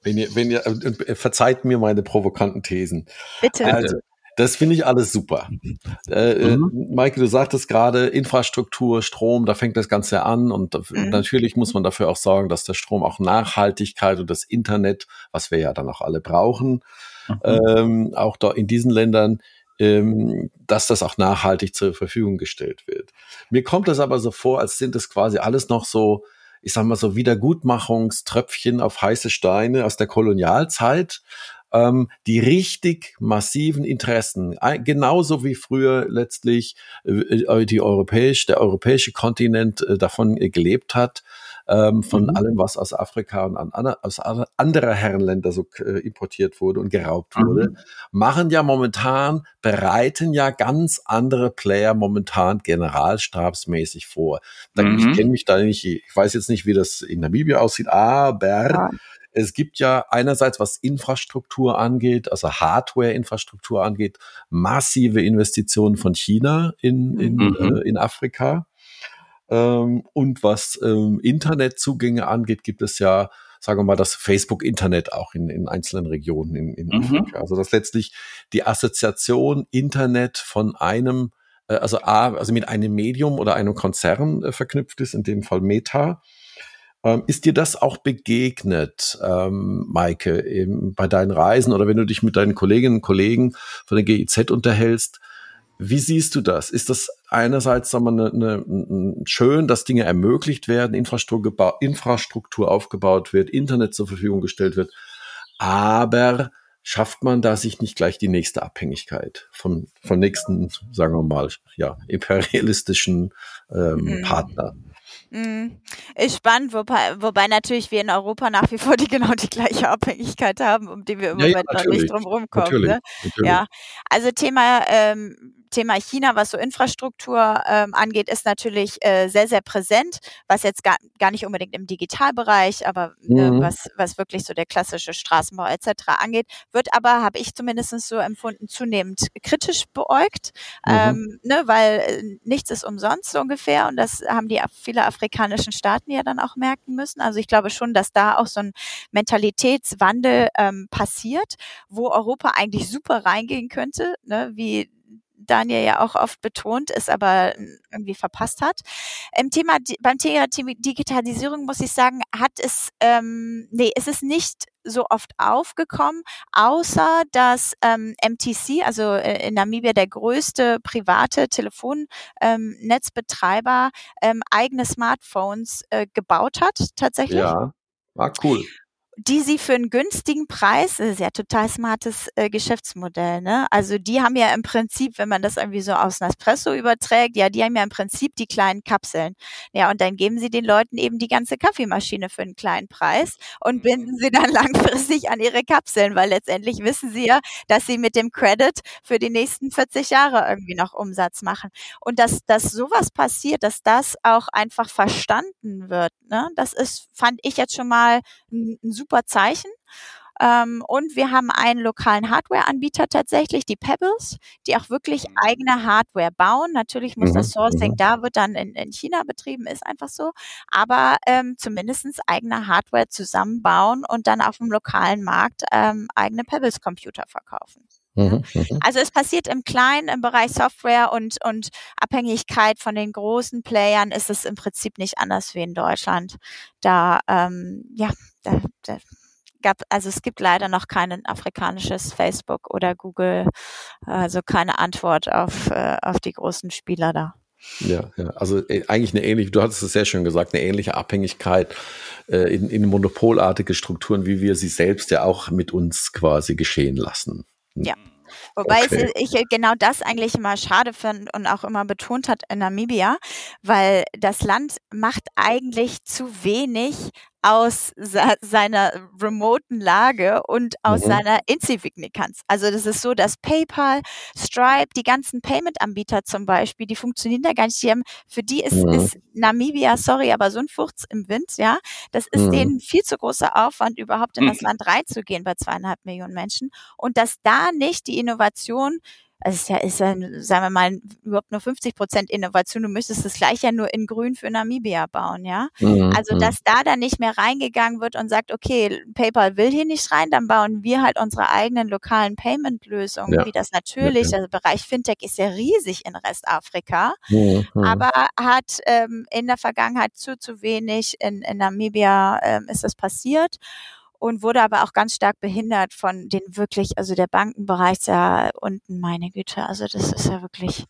Wenn ihr, wenn ihr, äh, verzeiht mir meine provokanten Thesen. Bitte. Also, das finde ich alles super. Äh, äh, mhm. Maike, du sagtest gerade Infrastruktur, Strom, da fängt das Ganze an und mhm. natürlich muss man dafür auch sorgen, dass der Strom auch Nachhaltigkeit und das Internet, was wir ja dann auch alle brauchen, mhm. ähm, auch da in diesen Ländern, ähm, dass das auch nachhaltig zur Verfügung gestellt wird. Mir kommt das aber so vor, als sind das quasi alles noch so ich sag mal so Wiedergutmachungströpfchen auf heiße Steine aus der Kolonialzeit, ähm, die richtig massiven Interessen, genauso wie früher letztlich äh, äh die europäisch, der europäische Kontinent äh, davon äh, gelebt hat, ähm, von mhm. allem, was aus Afrika und an, an, aus anderer Herrenländer so äh, importiert wurde und geraubt mhm. wurde, machen ja momentan, bereiten ja ganz andere Player momentan generalstabsmäßig vor. Da, mhm. Ich kenne mich da nicht, ich weiß jetzt nicht, wie das in Namibia aussieht, aber ja. Es gibt ja einerseits, was Infrastruktur angeht, also Hardware-Infrastruktur angeht, massive Investitionen von China in, in, mhm. äh, in Afrika. Ähm, und was ähm, Internetzugänge angeht, gibt es ja, sagen wir mal, das Facebook-Internet auch in, in einzelnen Regionen in, in mhm. Afrika. Also dass letztlich die Assoziation Internet von einem, äh, also A, also mit einem Medium oder einem Konzern äh, verknüpft ist, in dem Fall Meta. Ähm, ist dir das auch begegnet, ähm, Maike, bei deinen Reisen oder wenn du dich mit deinen Kolleginnen und Kollegen von der GIZ unterhältst? Wie siehst du das? Ist das einerseits sagen wir, eine, eine, schön, dass Dinge ermöglicht werden, Infrastruktur, Infrastruktur aufgebaut wird, Internet zur Verfügung gestellt wird, aber schafft man da sich nicht gleich die nächste Abhängigkeit vom, vom nächsten, sagen wir mal, ja, imperialistischen ähm, mhm. Partner? Mhm. Ist spannend, wobei, wobei natürlich wir in Europa nach wie vor die genau die gleiche Abhängigkeit haben, um die wir im ja, Moment ja, noch nicht drum rumkommen. Ne? Ja, also Thema ähm, Thema China, was so Infrastruktur ähm, angeht, ist natürlich äh, sehr, sehr präsent, was jetzt gar, gar nicht unbedingt im Digitalbereich, aber äh, mhm. was, was wirklich so der klassische Straßenbau etc. angeht, wird aber, habe ich zumindest so empfunden, zunehmend kritisch beäugt, mhm. ähm, ne, weil äh, nichts ist umsonst so ungefähr und das haben die viele afrikanischen Staaten ja dann auch merken müssen. Also ich glaube schon, dass da auch so ein Mentalitätswandel ähm, passiert, wo Europa eigentlich super reingehen könnte, ne, wie Daniel ja auch oft betont, es aber irgendwie verpasst hat. Im Thema, beim Thema Digitalisierung muss ich sagen, hat es, ähm, nee, es ist nicht so oft aufgekommen, außer dass ähm, MTC, also äh, in Namibia der größte private Telefonnetzbetreiber, ähm, eigene Smartphones äh, gebaut hat, tatsächlich. Ja, war cool. Die sie für einen günstigen Preis, das ist ja total smartes äh, Geschäftsmodell, ne? Also die haben ja im Prinzip, wenn man das irgendwie so aus Nespresso überträgt, ja, die haben ja im Prinzip die kleinen Kapseln. Ja, und dann geben sie den Leuten eben die ganze Kaffeemaschine für einen kleinen Preis und binden sie dann [LAUGHS] langfristig an ihre Kapseln, weil letztendlich wissen sie ja, dass sie mit dem Credit für die nächsten 40 Jahre irgendwie noch Umsatz machen. Und dass, dass sowas passiert, dass das auch einfach verstanden wird, ne? Das ist, fand ich jetzt schon mal ein, ein super Zeichen. Ähm, und wir haben einen lokalen Hardware-Anbieter tatsächlich, die Pebbles, die auch wirklich mhm. eigene Hardware bauen. Natürlich muss mhm. das Sourcing mhm. da wird dann in, in, China betrieben, ist einfach so. Aber ähm, zumindestens eigene Hardware zusammenbauen und dann auf dem lokalen Markt ähm, eigene Pebbles-Computer verkaufen. Mhm, mhm. Also es passiert im Kleinen, im Bereich Software und, und Abhängigkeit von den großen Playern ist es im Prinzip nicht anders wie in Deutschland. Da, ähm, ja, da, da gab, also es gibt leider noch kein afrikanisches Facebook oder Google, also keine Antwort auf, äh, auf die großen Spieler da. Ja, ja, also äh, eigentlich eine ähnliche, du hattest es sehr schön gesagt, eine ähnliche Abhängigkeit äh, in, in monopolartige Strukturen, wie wir sie selbst ja auch mit uns quasi geschehen lassen. Ja. Wobei okay. ich genau das eigentlich immer schade finde und auch immer betont hat in Namibia, weil das Land macht eigentlich zu wenig aus seiner remoten Lage und aus mhm. seiner Insignifikanz. Also das ist so, dass PayPal, Stripe, die ganzen Payment-Anbieter zum Beispiel, die funktionieren da gar nicht. Die haben, für die ist, mhm. ist Namibia, sorry, aber so ein Furz im Wind, ja. Das ist mhm. denen viel zu großer Aufwand, überhaupt in das mhm. Land reinzugehen bei zweieinhalb Millionen Menschen. Und dass da nicht die Innovation also es ist ja, ist ja, sagen wir mal, überhaupt nur 50 Prozent Innovation. Du müsstest das gleich ja nur in Grün für Namibia bauen, ja. Mhm. Also, mhm. dass da dann nicht mehr reingegangen wird und sagt, okay, PayPal will hier nicht rein, dann bauen wir halt unsere eigenen lokalen Payment-Lösungen, ja. wie das natürlich, ja, also Bereich Fintech ist ja riesig in Restafrika, mhm. mhm. aber hat ähm, in der Vergangenheit zu, zu wenig in, in Namibia ähm, ist das passiert und wurde aber auch ganz stark behindert von den wirklich, also der Bankenbereich da unten, meine Güte, also das ist ja wirklich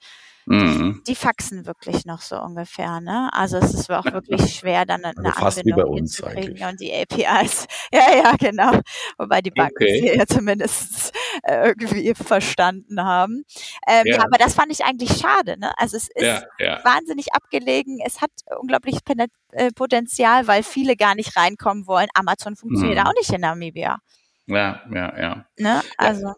Mhm. Die, faxen wirklich noch so ungefähr, ne? Also es ist auch wirklich schwer, dann eine also fast Anbindung wie bei uns eigentlich. und die APIs. [LAUGHS] Ja, ja, genau. Wobei die Banken okay. sie ja zumindest äh, irgendwie verstanden haben. Ähm, ja. ja. aber das fand ich eigentlich schade, ne? Also es ist ja, ja. wahnsinnig abgelegen. Es hat unglaublich äh, Potenzial, weil viele gar nicht reinkommen wollen. Amazon funktioniert mhm. auch nicht in Namibia. Ja, ja, ja. Ne? Also.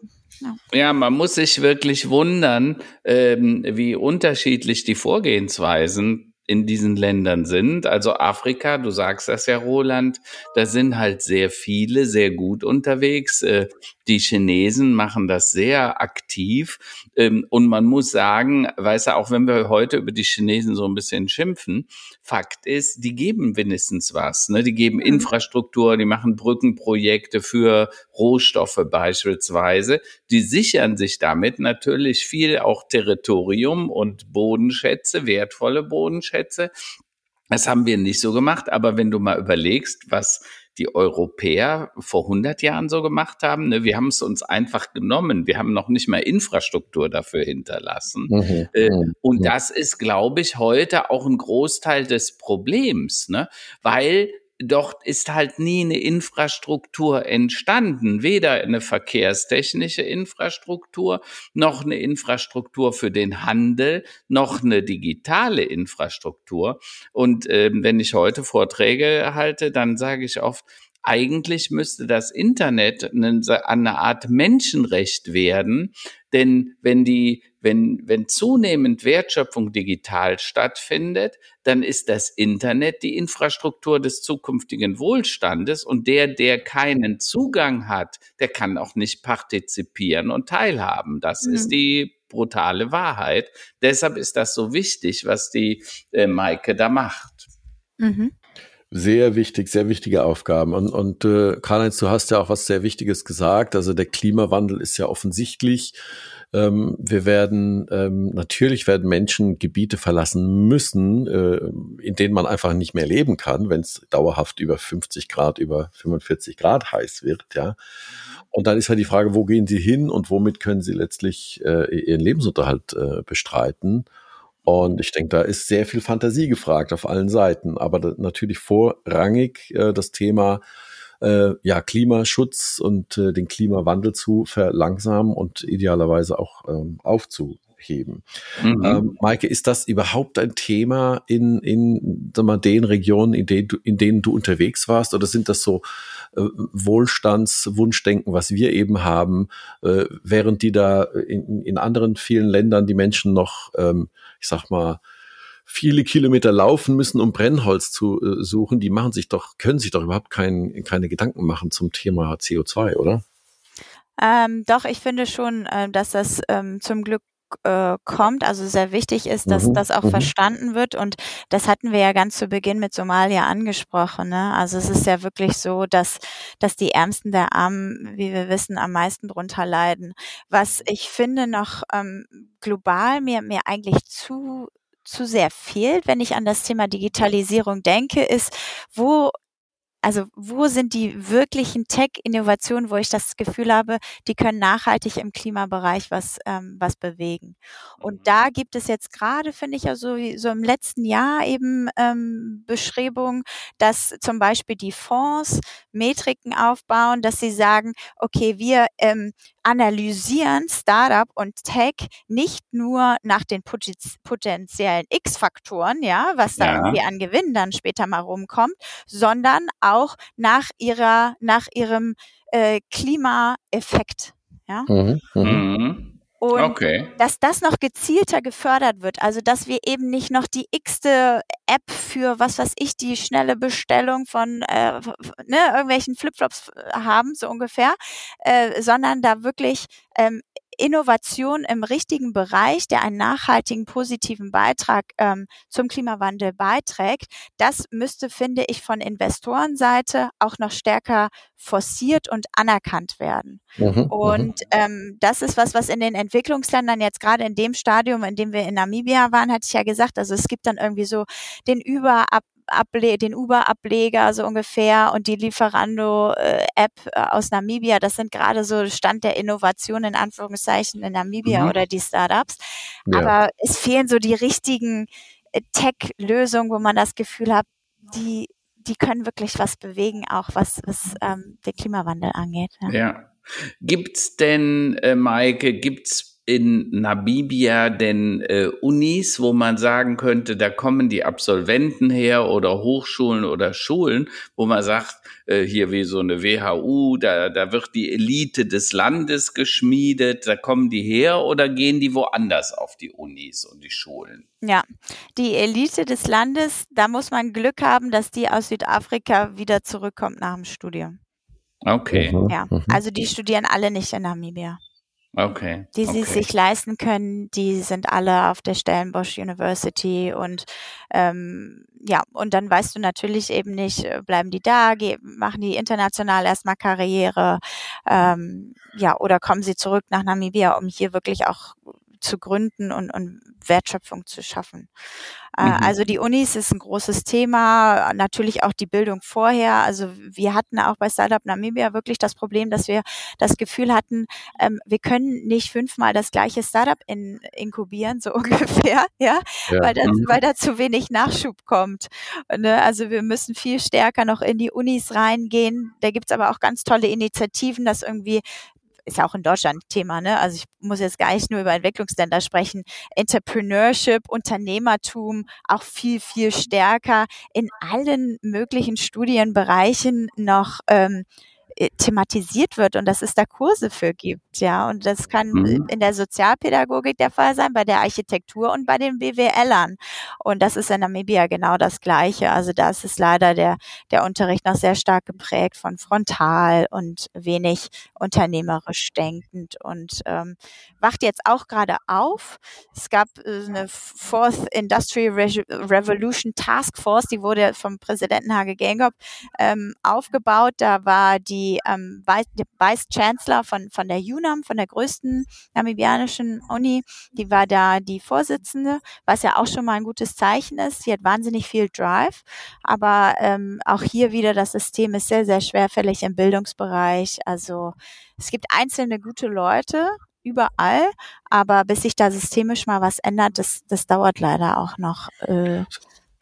Ja. man muss sich wirklich wundern, ähm, wie unterschiedlich die Vorgehensweisen in diesen Ländern sind. Also Afrika, du sagst das ja, Roland, da sind halt sehr viele sehr gut unterwegs. Äh, die Chinesen machen das sehr aktiv. Ähm, und man muss sagen, weißt du, auch wenn wir heute über die Chinesen so ein bisschen schimpfen, Fakt ist, die geben wenigstens was. Ne? Die geben mhm. Infrastruktur, die machen Brückenprojekte für Rohstoffe beispielsweise. Die sichern sich damit natürlich viel auch Territorium und Bodenschätze, wertvolle Bodenschätze Schätze. Das haben wir nicht so gemacht, aber wenn du mal überlegst, was die Europäer vor 100 Jahren so gemacht haben. Ne? Wir haben es uns einfach genommen. Wir haben noch nicht mal Infrastruktur dafür hinterlassen. Mhm. Äh, mhm. und das ist, glaube ich, heute auch ein Großteil des Problems, ne? weil dort ist halt nie eine Infrastruktur entstanden, weder eine verkehrstechnische Infrastruktur, noch eine Infrastruktur für den Handel, noch eine digitale Infrastruktur. Und äh, wenn ich heute Vorträge halte, dann sage ich oft, eigentlich müsste das Internet eine, eine Art Menschenrecht werden, denn wenn die, wenn, wenn zunehmend Wertschöpfung digital stattfindet, dann ist das Internet die Infrastruktur des zukünftigen Wohlstandes und der, der keinen Zugang hat, der kann auch nicht partizipieren und teilhaben. Das mhm. ist die brutale Wahrheit. Deshalb ist das so wichtig, was die äh, Maike da macht. Mhm. Sehr wichtig, sehr wichtige Aufgaben. Und, und äh, Karl-Heinz, du hast ja auch was sehr Wichtiges gesagt. Also der Klimawandel ist ja offensichtlich. Ähm, wir werden, ähm, natürlich werden Menschen Gebiete verlassen müssen, äh, in denen man einfach nicht mehr leben kann, wenn es dauerhaft über 50 Grad, über 45 Grad heiß wird, ja. Und dann ist halt die Frage, wo gehen sie hin und womit können sie letztlich äh, ihren Lebensunterhalt äh, bestreiten? Und ich denke, da ist sehr viel Fantasie gefragt auf allen Seiten. Aber natürlich vorrangig äh, das Thema äh, ja, Klimaschutz und äh, den Klimawandel zu verlangsamen und idealerweise auch ähm, aufzuheben. Mhm. Ähm, Maike, ist das überhaupt ein Thema in, in sag mal, den Regionen, in denen, du, in denen du unterwegs warst? Oder sind das so äh, Wohlstandswunschdenken, was wir eben haben, äh, während die da in, in anderen vielen Ländern die Menschen noch, ähm, ich sag mal, viele Kilometer laufen müssen, um Brennholz zu äh, suchen, die machen sich doch, können sich doch überhaupt kein, keine Gedanken machen zum Thema CO2, oder? Ähm, doch, ich finde schon, äh, dass das ähm, zum Glück äh, kommt, also sehr wichtig ist, dass mhm. das auch mhm. verstanden wird. Und das hatten wir ja ganz zu Beginn mit Somalia angesprochen. Ne? Also es ist ja wirklich so, dass, dass die Ärmsten der Armen, wie wir wissen, am meisten drunter leiden. Was ich finde noch ähm, global mir, mir eigentlich zu zu sehr fehlt, wenn ich an das Thema Digitalisierung denke, ist, wo also wo sind die wirklichen Tech-Innovationen, wo ich das Gefühl habe, die können nachhaltig im Klimabereich was, ähm, was bewegen. Und mhm. da gibt es jetzt gerade, finde ich ja so, so im letzten Jahr eben ähm, Beschreibungen, dass zum Beispiel die Fonds Metriken aufbauen, dass sie sagen, okay, wir ähm, analysieren Startup und Tech nicht nur nach den potenziellen X-Faktoren, ja, was da ja. irgendwie an Gewinn dann später mal rumkommt, sondern auch nach ihrer, nach ihrem äh, Klimaeffekt. Ja? Mhm, mhm. mhm. Und okay. dass das noch gezielter gefördert wird, also dass wir eben nicht noch die x-te App für, was weiß ich, die schnelle Bestellung von äh, ne, irgendwelchen Flipflops äh, haben, so ungefähr, äh, sondern da wirklich ähm, Innovation im richtigen Bereich, der einen nachhaltigen, positiven Beitrag ähm, zum Klimawandel beiträgt, das müsste, finde ich, von Investorenseite auch noch stärker forciert und anerkannt werden. Mhm, mhm. und ähm, das ist was, was in den Entwicklungsländern jetzt gerade in dem Stadium, in dem wir in Namibia waren, hatte ich ja gesagt, also es gibt dann irgendwie so den Überab Able den Uber-Ableger so ungefähr und die Lieferando-App äh, aus Namibia. Das sind gerade so Stand der Innovation in Anführungszeichen in Namibia mhm. oder die Startups. Ja. Aber es fehlen so die richtigen äh, Tech-Lösungen, wo man das Gefühl hat, die, die können wirklich was bewegen, auch was, was ähm, den Klimawandel angeht. Ja. ja. Gibt's denn, äh, Maike, gibt's in Namibia denn äh, Unis, wo man sagen könnte, da kommen die Absolventen her oder Hochschulen oder Schulen, wo man sagt, äh, hier wie so eine WHU, da, da wird die Elite des Landes geschmiedet, da kommen die her oder gehen die woanders auf die Unis und die Schulen? Ja, die Elite des Landes, da muss man Glück haben, dass die aus Südafrika wieder zurückkommt nach dem Studium. Okay. Ja, mhm. also die studieren alle nicht in Namibia. Okay. Die sie okay. sich leisten können, die sind alle auf der Stellenbosch University und ähm, ja, und dann weißt du natürlich eben nicht, äh, bleiben die da, machen die international erstmal Karriere, ähm, ja, oder kommen sie zurück nach Namibia, um hier wirklich auch zu gründen und, und Wertschöpfung zu schaffen. Äh, mhm. Also die Unis ist ein großes Thema, natürlich auch die Bildung vorher. Also wir hatten auch bei Startup Namibia wirklich das Problem, dass wir das Gefühl hatten, ähm, wir können nicht fünfmal das gleiche Startup in, inkubieren, so [LAUGHS] ungefähr, ja, ja. Weil, da, mhm. weil da zu wenig Nachschub kommt. Ne? Also wir müssen viel stärker noch in die Unis reingehen. Da gibt's aber auch ganz tolle Initiativen, dass irgendwie ist ja auch in Deutschland Thema, ne? Also ich muss jetzt gar nicht nur über Entwicklungsländer sprechen. Entrepreneurship, Unternehmertum auch viel, viel stärker in allen möglichen Studienbereichen noch ähm, äh, thematisiert wird und dass es da Kurse für gibt, ja. Und das kann mhm. in der Sozialpädagogik der Fall sein, bei der Architektur und bei den BWLern. Und das ist in Namibia genau das Gleiche. Also da ist es leider der, der Unterricht noch sehr stark geprägt von frontal und wenig unternehmerisch denkend und ähm, wacht jetzt auch gerade auf. Es gab äh, eine Fourth Industrial Revolution Task Force, die wurde vom Präsidenten Hage Gengop ähm, aufgebaut. Da war die ähm, Vice Chancellor von, von der UNAM, von der größten namibianischen Uni, die war da die Vorsitzende, was ja auch schon mal ein gutes Zeichen ist. Sie hat wahnsinnig viel Drive, aber ähm, auch hier wieder das System ist sehr, sehr schwerfällig im Bildungsbereich. Also es gibt einzelne gute Leute, überall, aber bis sich da systemisch mal was ändert, das, das dauert leider auch noch. Äh,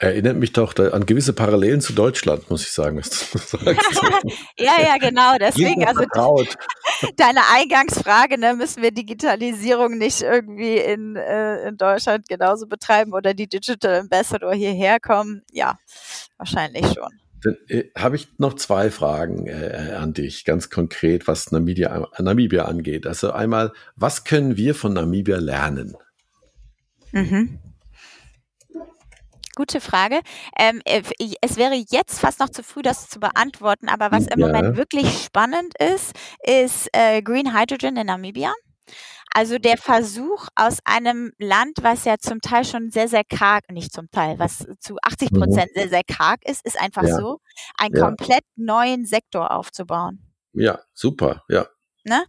Erinnert mich doch an gewisse Parallelen zu Deutschland, muss ich sagen. [LAUGHS] [LAUGHS] ja, ja, genau. Deswegen, also [LAUGHS] deine Eingangsfrage, ne, müssen wir Digitalisierung nicht irgendwie in, äh, in Deutschland genauso betreiben oder die Digital Ambassador hierher kommen? Ja, wahrscheinlich schon. Dann äh, habe ich noch zwei Fragen äh, an dich, ganz konkret, was Namibia, Namibia angeht. Also einmal, was können wir von Namibia lernen? Mhm. Gute Frage. Ähm, äh, es wäre jetzt fast noch zu früh, das zu beantworten, aber was im ja. Moment wirklich spannend ist, ist äh, Green Hydrogen in Namibia. Also der Versuch aus einem Land, was ja zum Teil schon sehr, sehr karg, nicht zum Teil, was zu 80 mhm. Prozent mhm. sehr, sehr karg ist, ist einfach ja. so, einen ja. komplett neuen Sektor aufzubauen. Ja, super, ja. Ne?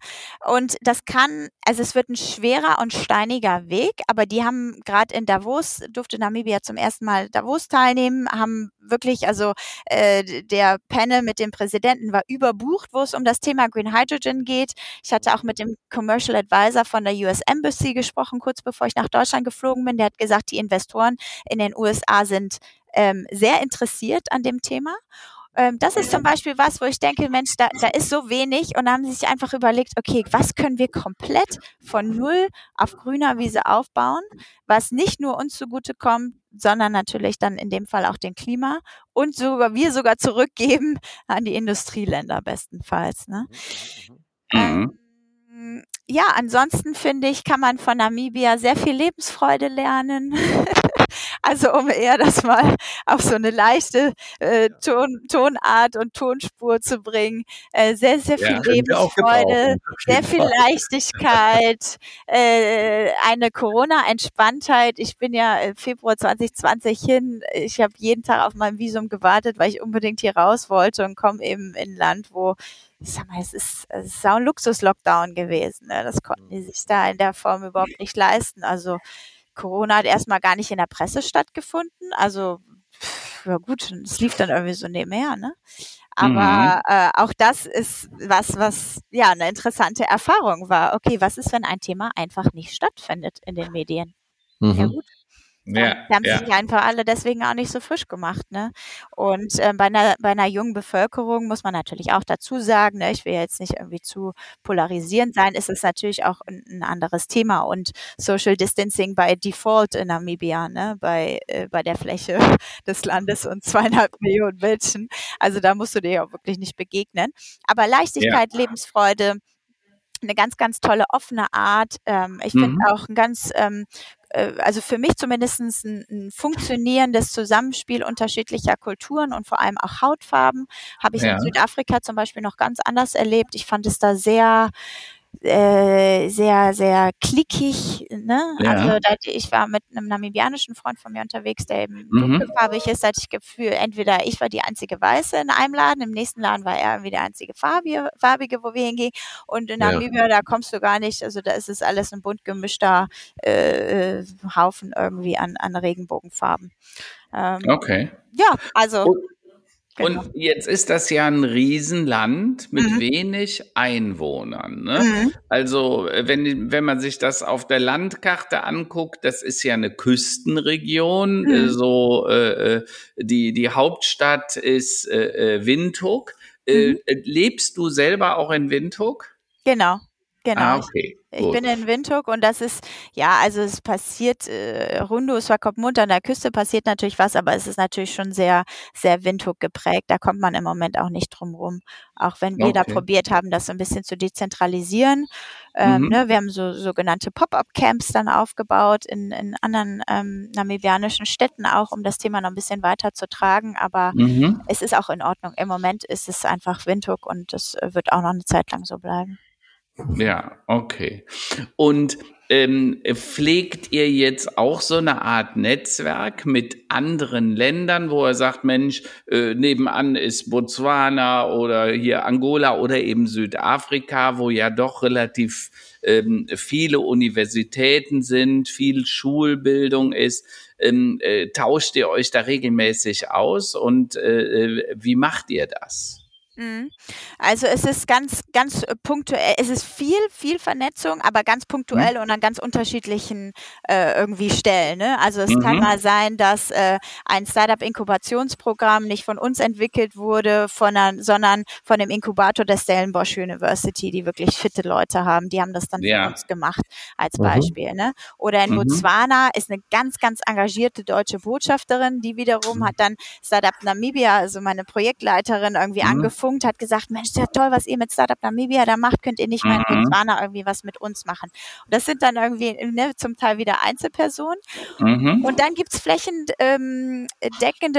Und das kann, also es wird ein schwerer und steiniger Weg, aber die haben gerade in Davos, durfte Namibia zum ersten Mal Davos teilnehmen, haben wirklich, also äh, der Panel mit dem Präsidenten war überbucht, wo es um das Thema Green Hydrogen geht. Ich hatte auch mit dem Commercial Advisor von der US Embassy gesprochen, kurz bevor ich nach Deutschland geflogen bin. Der hat gesagt, die Investoren in den USA sind ähm, sehr interessiert an dem Thema. Ähm, das ist zum Beispiel was, wo ich denke, Mensch, da, da ist so wenig und da haben sie sich einfach überlegt, okay, was können wir komplett von null auf grüner Wiese aufbauen, was nicht nur uns zugutekommt, sondern natürlich dann in dem Fall auch den Klima und sogar wir sogar zurückgeben [LAUGHS] an die Industrieländer bestenfalls. Ne? Mhm. Ähm, ja, ansonsten finde ich, kann man von Namibia sehr viel Lebensfreude lernen. [LAUGHS] also um eher das mal auf so eine leichte äh, Ton, Tonart und Tonspur zu bringen. Äh, sehr, sehr viel ja, Lebensfreude, sehr viel Leichtigkeit, äh, eine Corona-Entspanntheit. Ich bin ja im Februar 2020 hin. Ich habe jeden Tag auf mein Visum gewartet, weil ich unbedingt hier raus wollte und komme eben in ein Land, wo ich sag mal, es ist, es ist auch ein Luxus-Lockdown gewesen. Ne? Das konnten die sich da in der Form überhaupt nicht leisten. Also Corona hat erstmal gar nicht in der Presse stattgefunden. Also ja gut, es lief dann irgendwie so nebenher, ne? Aber mhm. äh, auch das ist was, was ja eine interessante Erfahrung war. Okay, was ist, wenn ein Thema einfach nicht stattfindet in den Medien? Mhm. Ja gut, ja, die haben ja. sich einfach alle deswegen auch nicht so frisch gemacht. Ne? Und äh, bei, einer, bei einer jungen Bevölkerung muss man natürlich auch dazu sagen, ne, ich will jetzt nicht irgendwie zu polarisierend sein, ist es natürlich auch ein, ein anderes Thema und Social Distancing by Default in Namibia, ne, bei, äh, bei der Fläche [LAUGHS] des Landes und zweieinhalb [LAUGHS] Millionen Menschen. Also da musst du dir auch wirklich nicht begegnen. Aber Leichtigkeit, ja. Lebensfreude, eine ganz, ganz tolle offene Art. Ähm, ich mhm. finde auch ein ganz ähm, äh, also für mich zumindest ein, ein, funktionierendes Zusammenspiel unterschiedlicher Kulturen und vor allem auch Hautfarben habe ich ja. in Südafrika zum Beispiel noch ganz anders erlebt. Ich fand es da sehr äh, sehr, sehr klickig. Ne? Ja. Also da, ich war mit einem namibianischen Freund von mir unterwegs, der eben mhm. dunkelfarbig ist, hatte ich Gefühl, entweder ich war die einzige Weiße in einem Laden, im nächsten Laden war er irgendwie der einzige Farbige, Farbige wo wir hingehen. Und in Namibia, ja. da kommst du gar nicht, also da ist es alles ein bunt gemischter äh, Haufen irgendwie an, an Regenbogenfarben. Ähm, okay. Ja, also. Und Genau. Und jetzt ist das ja ein Riesenland mit mhm. wenig Einwohnern. Ne? Mhm. Also wenn, wenn man sich das auf der Landkarte anguckt, das ist ja eine Küstenregion. Mhm. Äh, so äh, äh, die, die Hauptstadt ist äh, äh Windhoek. Äh, mhm. lebst du selber auch in Windhoek? Genau. Genau. Ah, okay. Ich, ich bin in Windhoek und das ist, ja, also es passiert, äh, Rundu, Swakopmund an der Küste passiert natürlich was, aber es ist natürlich schon sehr, sehr Windhoek geprägt. Da kommt man im Moment auch nicht drum rum. Auch wenn wir okay. da probiert haben, das so ein bisschen zu dezentralisieren. Ähm, mhm. ne, wir haben so sogenannte Pop-up-Camps dann aufgebaut in, in anderen ähm, namibianischen Städten auch, um das Thema noch ein bisschen weiter zu tragen. Aber mhm. es ist auch in Ordnung. Im Moment ist es einfach Windhoek und das wird auch noch eine Zeit lang so bleiben. Ja, okay. Und ähm, pflegt ihr jetzt auch so eine Art Netzwerk mit anderen Ländern, wo er sagt, Mensch, äh, nebenan ist Botswana oder hier Angola oder eben Südafrika, wo ja doch relativ ähm, viele Universitäten sind, viel Schulbildung ist. Ähm, äh, tauscht ihr euch da regelmäßig aus und äh, äh wie macht ihr das? Mhm. Also es ist ganz, ganz äh, punktuell, es ist viel, viel Vernetzung, aber ganz punktuell mhm. und an ganz unterschiedlichen äh, irgendwie Stellen. Ne? Also es mhm. kann mal sein, dass äh, ein Startup-Inkubationsprogramm nicht von uns entwickelt wurde, von einer, sondern von dem Inkubator der Stellenbosch University, die wirklich fitte Leute haben, die haben das dann ja. für uns gemacht als mhm. Beispiel. Ne? Oder in mhm. Botswana ist eine ganz, ganz engagierte deutsche Botschafterin, die wiederum hat dann Startup Namibia, also meine Projektleiterin, irgendwie mhm. angefangen Punkt hat gesagt, Mensch, ist ja toll, was ihr mit Startup Namibia da macht, könnt ihr nicht mal in mhm. Botswana irgendwie was mit uns machen. Und das sind dann irgendwie ne, zum Teil wieder Einzelpersonen. Mhm. Und dann gibt's flächendeckende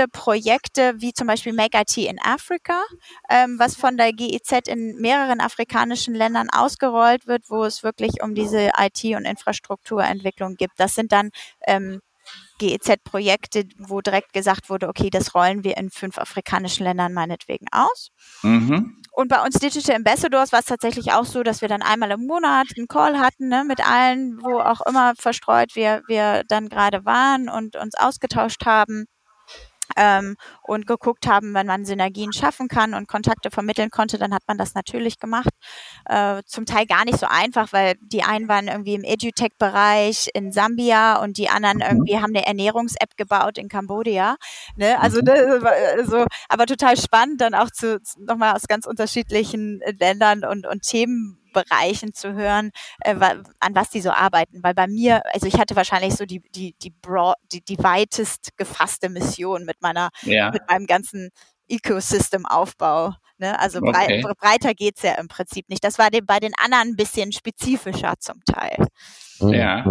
ähm, Projekte, wie zum Beispiel Make IT in Africa, ähm, was von der GIZ in mehreren afrikanischen Ländern ausgerollt wird, wo es wirklich um diese IT- und Infrastrukturentwicklung gibt. Das sind dann ähm, GEZ-Projekte, wo direkt gesagt wurde, okay, das rollen wir in fünf afrikanischen Ländern meinetwegen aus. Mhm. Und bei uns Digital Ambassadors war es tatsächlich auch so, dass wir dann einmal im Monat einen Call hatten ne, mit allen, wo auch immer verstreut wir, wir dann gerade waren und uns ausgetauscht haben ähm, und geguckt haben, wenn man Synergien schaffen kann und Kontakte vermitteln konnte, dann hat man das natürlich gemacht. Äh, zum Teil gar nicht so einfach, weil die einen waren irgendwie im EduTech-Bereich in Sambia und die anderen mhm. irgendwie haben eine Ernährungs-App gebaut in Kambodscha. Ne? Also mhm. das war so, aber total spannend, dann auch zu nochmal aus ganz unterschiedlichen Ländern und, und Themen Bereichen zu hören, äh, an was die so arbeiten. Weil bei mir, also ich hatte wahrscheinlich so die, die, die, broad, die, die weitest gefasste Mission mit meiner, ja. mit meinem ganzen Ecosystem-Aufbau. Ne? Also okay. brei breiter geht's ja im Prinzip nicht. Das war bei den anderen ein bisschen spezifischer zum Teil. Ja.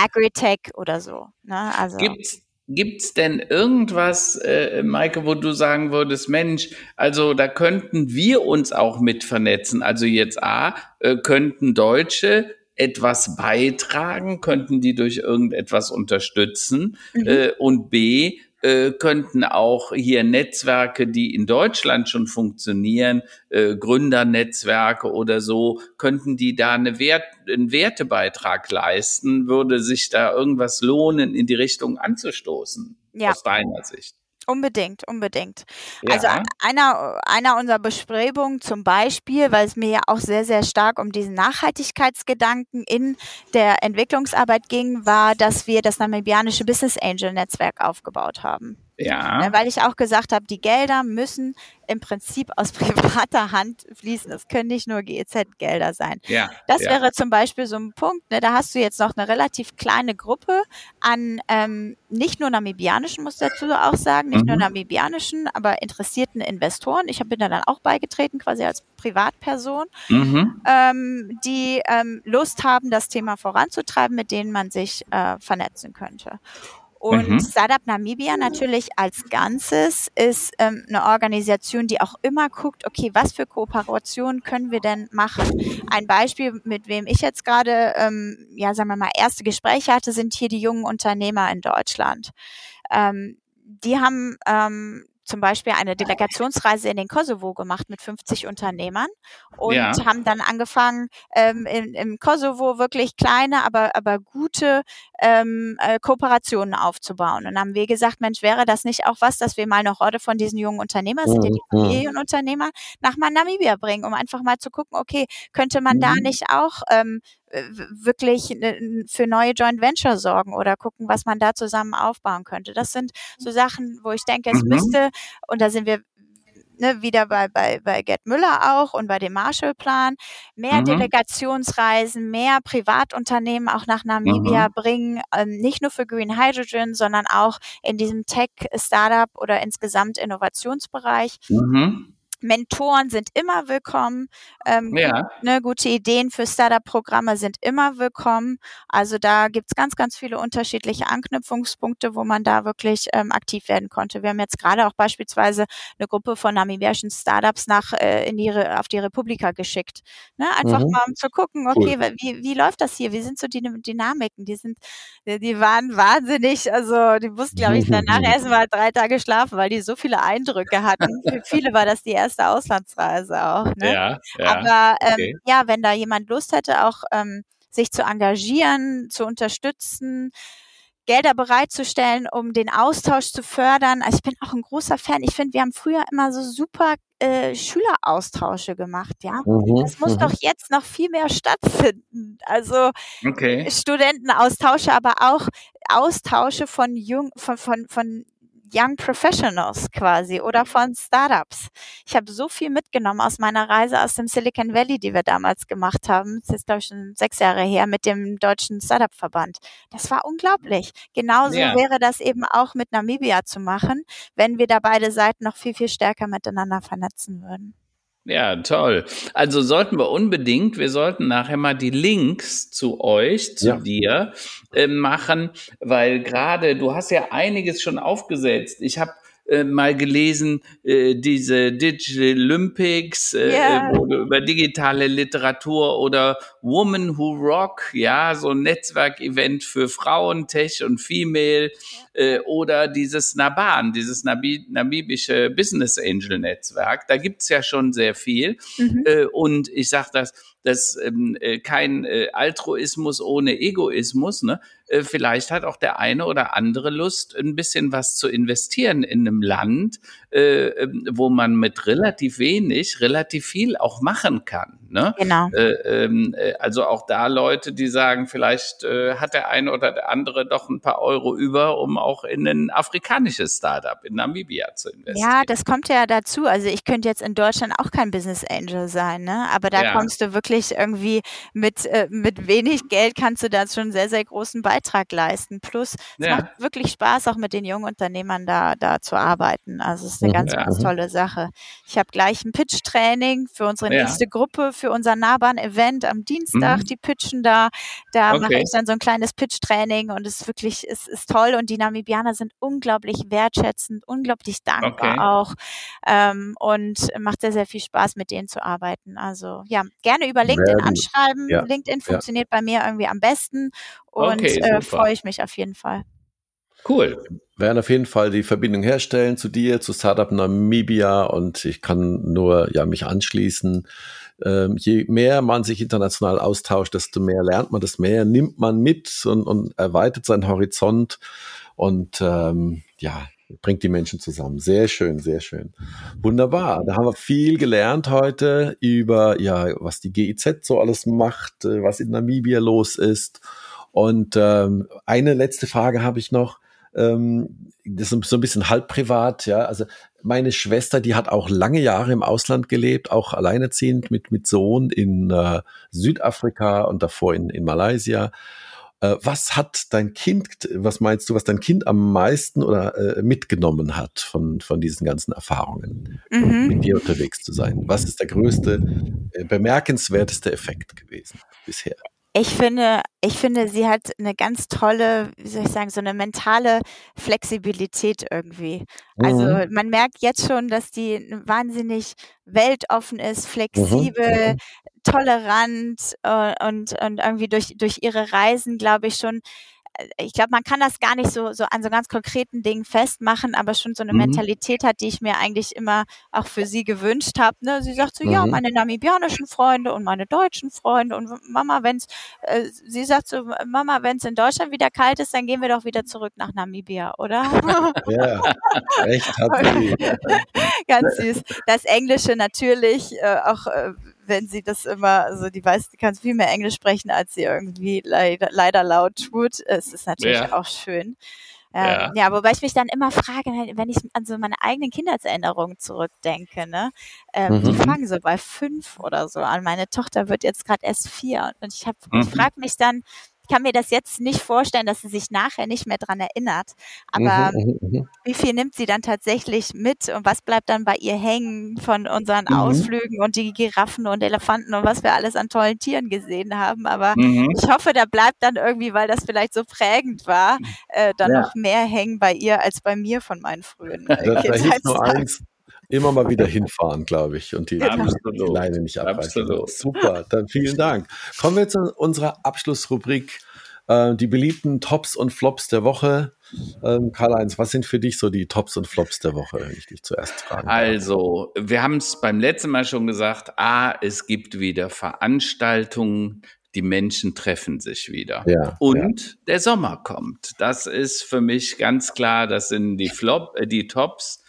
Agritech oder so. Ne? Also. Gibt's Gibt's denn irgendwas, äh, Maike, wo du sagen würdest, Mensch, also da könnten wir uns auch mit vernetzen? Also jetzt A, äh, könnten Deutsche etwas beitragen, könnten die durch irgendetwas unterstützen? Mhm. Äh, und B, äh, könnten auch hier Netzwerke, die in Deutschland schon funktionieren, äh, Gründernetzwerke oder so, könnten die da eine Wert, einen Wertebeitrag leisten? Würde sich da irgendwas lohnen, in die Richtung anzustoßen? Ja. Aus deiner Sicht? Unbedingt, unbedingt. Also, ja. Also einer, einer unserer Bestrebungen zum Beispiel, weil es mir ja auch sehr, sehr stark um diesen Nachhaltigkeitsgedanken in der Entwicklungsarbeit ging, war, dass wir das namibianische Business Angel Netzwerk aufgebaut haben. Ja. Ne, weil ich auch gesagt habe, die Gelder müssen im Prinzip aus [LAUGHS] privater Hand fließen. Das können nicht nur GEZ-Gelder sein. Ja. Das ja. wäre zum Beispiel so ein Punkt. Ne? Da hast du jetzt noch eine relativ kleine Gruppe an ähm, nicht nur namibianischen, muss dazu auch sagen, nicht mhm. nur namibianischen, aber interessierten Investoren. Ich bin da dann auch beigetreten, quasi als Privatperson, mhm. ähm, die ähm, Lust haben, das Thema voranzutreiben, mit denen man sich äh, vernetzen könnte. Und mhm. Startup Namibia natürlich als Ganzes ist ähm, eine Organisation, die auch immer guckt, okay, was für Kooperationen können wir denn machen? Ein Beispiel, mit wem ich jetzt gerade, ähm, ja, sagen wir mal, erste Gespräche hatte, sind hier die jungen Unternehmer in Deutschland. Ähm, die haben ähm, zum Beispiel eine Delegationsreise in den Kosovo gemacht mit 50 Unternehmern und ja. haben dann angefangen, ähm, in, im Kosovo wirklich kleine, aber, aber gute ähm, äh, Kooperationen aufzubauen. Und haben wir gesagt, Mensch, wäre das nicht auch was, dass wir mal eine Horde von diesen jungen Unternehmern, sind ja die mhm, mhm. Familienunternehmer, nach Namibia bringen, um einfach mal zu gucken, okay, könnte man da mhm. nicht auch ähm, wirklich für neue Joint Venture sorgen oder gucken, was man da zusammen aufbauen könnte. Das sind so Sachen, wo ich denke, es mhm. müsste, und da sind wir ne, wieder bei, bei, bei Gerd Müller auch und bei dem Marshallplan, mehr mhm. Delegationsreisen, mehr Privatunternehmen auch nach Namibia mhm. bringen, ähm, nicht nur für Green Hydrogen, sondern auch in diesem Tech-Startup oder insgesamt Innovationsbereich. Mhm. Mentoren sind immer willkommen. Ähm, ja. ne, gute Ideen für Startup-Programme sind immer willkommen. Also da gibt's ganz, ganz viele unterschiedliche Anknüpfungspunkte, wo man da wirklich ähm, aktiv werden konnte. Wir haben jetzt gerade auch beispielsweise eine Gruppe von namibianischen Startups nach äh, in ihre, auf die Republika geschickt. Ne? Einfach mhm. mal um zu gucken, okay, cool. wie, wie läuft das hier? Wie sind so die Dynamiken? Die sind, die waren wahnsinnig, also die mussten, glaube ich, [LAUGHS] danach erstmal drei Tage schlafen, weil die so viele Eindrücke hatten. Für viele war das die erste erste Auslandsreise auch. Ne? Ja, ja, Aber ähm, okay. ja, wenn da jemand Lust hätte, auch ähm, sich zu engagieren, zu unterstützen, Gelder bereitzustellen, um den Austausch zu fördern. Also ich bin auch ein großer Fan. Ich finde, wir haben früher immer so super äh, Schüleraustausche gemacht, ja. Mhm, das muss mhm. doch jetzt noch viel mehr stattfinden. Also okay. Studentenaustausche, aber auch Austausche von jung, von, von, von Young Professionals quasi oder von Startups. Ich habe so viel mitgenommen aus meiner Reise aus dem Silicon Valley, die wir damals gemacht haben. Das ist, glaube ich, schon sechs Jahre her mit dem deutschen Startup-Verband. Das war unglaublich. Genauso ja. wäre das eben auch mit Namibia zu machen, wenn wir da beide Seiten noch viel, viel stärker miteinander vernetzen würden. Ja, toll. Also sollten wir unbedingt, wir sollten nachher mal die Links zu euch, zu ja. dir äh, machen, weil gerade du hast ja einiges schon aufgesetzt. Ich habe äh, mal gelesen, äh, diese Digital Olympics, äh, yeah. über digitale Literatur oder Woman Who Rock, ja, so ein Netzwerkevent für Frauen, Tech und Female äh, oder dieses Naban, dieses Nabi namibische Business Angel Netzwerk. Da gibt's ja schon sehr viel. Mhm. Äh, und ich sage das, das ähm, äh, kein äh, Altruismus ohne Egoismus. Ne? Äh, vielleicht hat auch der eine oder andere Lust, ein bisschen was zu investieren in einem Land, äh, ähm, wo man mit relativ wenig relativ viel auch machen kann. Ne? Genau. Äh, ähm, äh, also auch da Leute, die sagen, vielleicht äh, hat der eine oder der andere doch ein paar Euro über, um auch in ein afrikanisches Startup in Namibia zu investieren. Ja, das kommt ja dazu. Also ich könnte jetzt in Deutschland auch kein Business Angel sein, ne? aber da ja. kommst du wirklich irgendwie mit, äh, mit wenig Geld kannst du da schon sehr, sehr großen Beitrag leisten. Plus, es ja. macht wirklich Spaß, auch mit den jungen Unternehmern da, da zu arbeiten. Also es ist eine mhm. ganz, ja. ganz tolle Sache. Ich habe gleich ein Pitch-Training für unsere nächste Gruppe, für unser Nahbahn-Event am Dienstag. Mhm. Die pitchen da. Da okay. mache ich dann so ein kleines Pitch-Training und es ist wirklich, es ist toll. Und die Namibianer sind unglaublich wertschätzend, unglaublich dankbar okay. auch. Ähm, und macht sehr, sehr viel Spaß, mit denen zu arbeiten. Also ja, gerne über LinkedIn anschreiben. Ja. LinkedIn funktioniert ja. bei mir irgendwie am besten und okay, äh, freue ich mich auf jeden Fall. Cool. Wir werden auf jeden Fall die Verbindung herstellen zu dir, zu Startup Namibia und ich kann nur ja mich anschließen. Ähm, je mehr man sich international austauscht, desto mehr lernt man, desto mehr nimmt man mit und, und erweitert seinen Horizont und ähm, ja, bringt die Menschen zusammen. Sehr schön, sehr schön. Wunderbar. Da haben wir viel gelernt heute über, ja, was die GIZ so alles macht, äh, was in Namibia los ist. Und ähm, eine letzte Frage habe ich noch. Ähm, das ist so ein bisschen halb privat, ja. Also meine Schwester, die hat auch lange Jahre im Ausland gelebt, auch alleinerziehend mit, mit Sohn in äh, Südafrika und davor in, in Malaysia. Äh, was hat dein Kind, was meinst du, was dein Kind am meisten oder äh, mitgenommen hat von, von diesen ganzen Erfahrungen, mhm. mit dir unterwegs zu sein? Was ist der größte, äh, bemerkenswerteste Effekt gewesen bisher? Ich finde, ich finde, sie hat eine ganz tolle, wie soll ich sagen, so eine mentale Flexibilität irgendwie. Also mhm. Also man merkt jetzt schon, dass die wahnsinnig weltoffen ist, mhm, flexibel, mhm. tolerant äh, und, und irgendwie durch, durch ihre Reisen, glaube ich, schon ich glaube, man kann das gar nicht so, so an so ganz konkreten Dingen festmachen, aber schon so eine mhm. Mentalität hat, die ich mir eigentlich immer auch für sie gewünscht habe. Ne? Sie sagt so, mhm. ja, meine namibianischen Freunde und meine deutschen Freunde und Mama, wenn's, äh, sie sagt so, Mama, wenn es in Deutschland wieder kalt ist, dann gehen wir doch wieder zurück nach Namibia, oder? [LAUGHS] ja, echt hat sie. [LAUGHS] Ganz süß. Das Englische natürlich äh, auch äh, wenn sie das immer, also die weiß, die kann viel mehr Englisch sprechen, als sie irgendwie leider, leider laut tut. Es ist natürlich ja. auch schön. Ähm, ja. ja, wobei ich mich dann immer frage, wenn ich an so meine eigenen Kindheitserinnerungen zurückdenke, ne, ähm, mhm. die fangen so bei fünf oder so an. Meine Tochter wird jetzt gerade erst vier und ich habe, mhm. ich frage mich dann, ich kann mir das jetzt nicht vorstellen, dass sie sich nachher nicht mehr dran erinnert. Aber mhm, mhm, mhm, wie viel nimmt sie dann tatsächlich mit und was bleibt dann bei ihr hängen von unseren mhm. Ausflügen und die Giraffen und Elefanten und was wir alles an tollen Tieren gesehen haben. Aber mhm. ich hoffe, da bleibt dann irgendwie, weil das vielleicht so prägend war, äh, dann ja. noch mehr hängen bei ihr als bei mir von meinen frühen äh, da, da immer mal wieder hinfahren, glaube ich, und die, die Leine nicht abreißen. Absolut. Super, dann vielen Dank. Kommen wir zu unserer Abschlussrubrik, äh, die beliebten Tops und Flops der Woche. Ähm, Karl-Heinz, was sind für dich so die Tops und Flops der Woche, wenn ich dich zuerst frage? Also, wir haben es beim letzten Mal schon gesagt, A, es gibt wieder Veranstaltungen, die Menschen treffen sich wieder. Ja, und ja. der Sommer kommt. Das ist für mich ganz klar, das sind die Flop, äh, die Tops.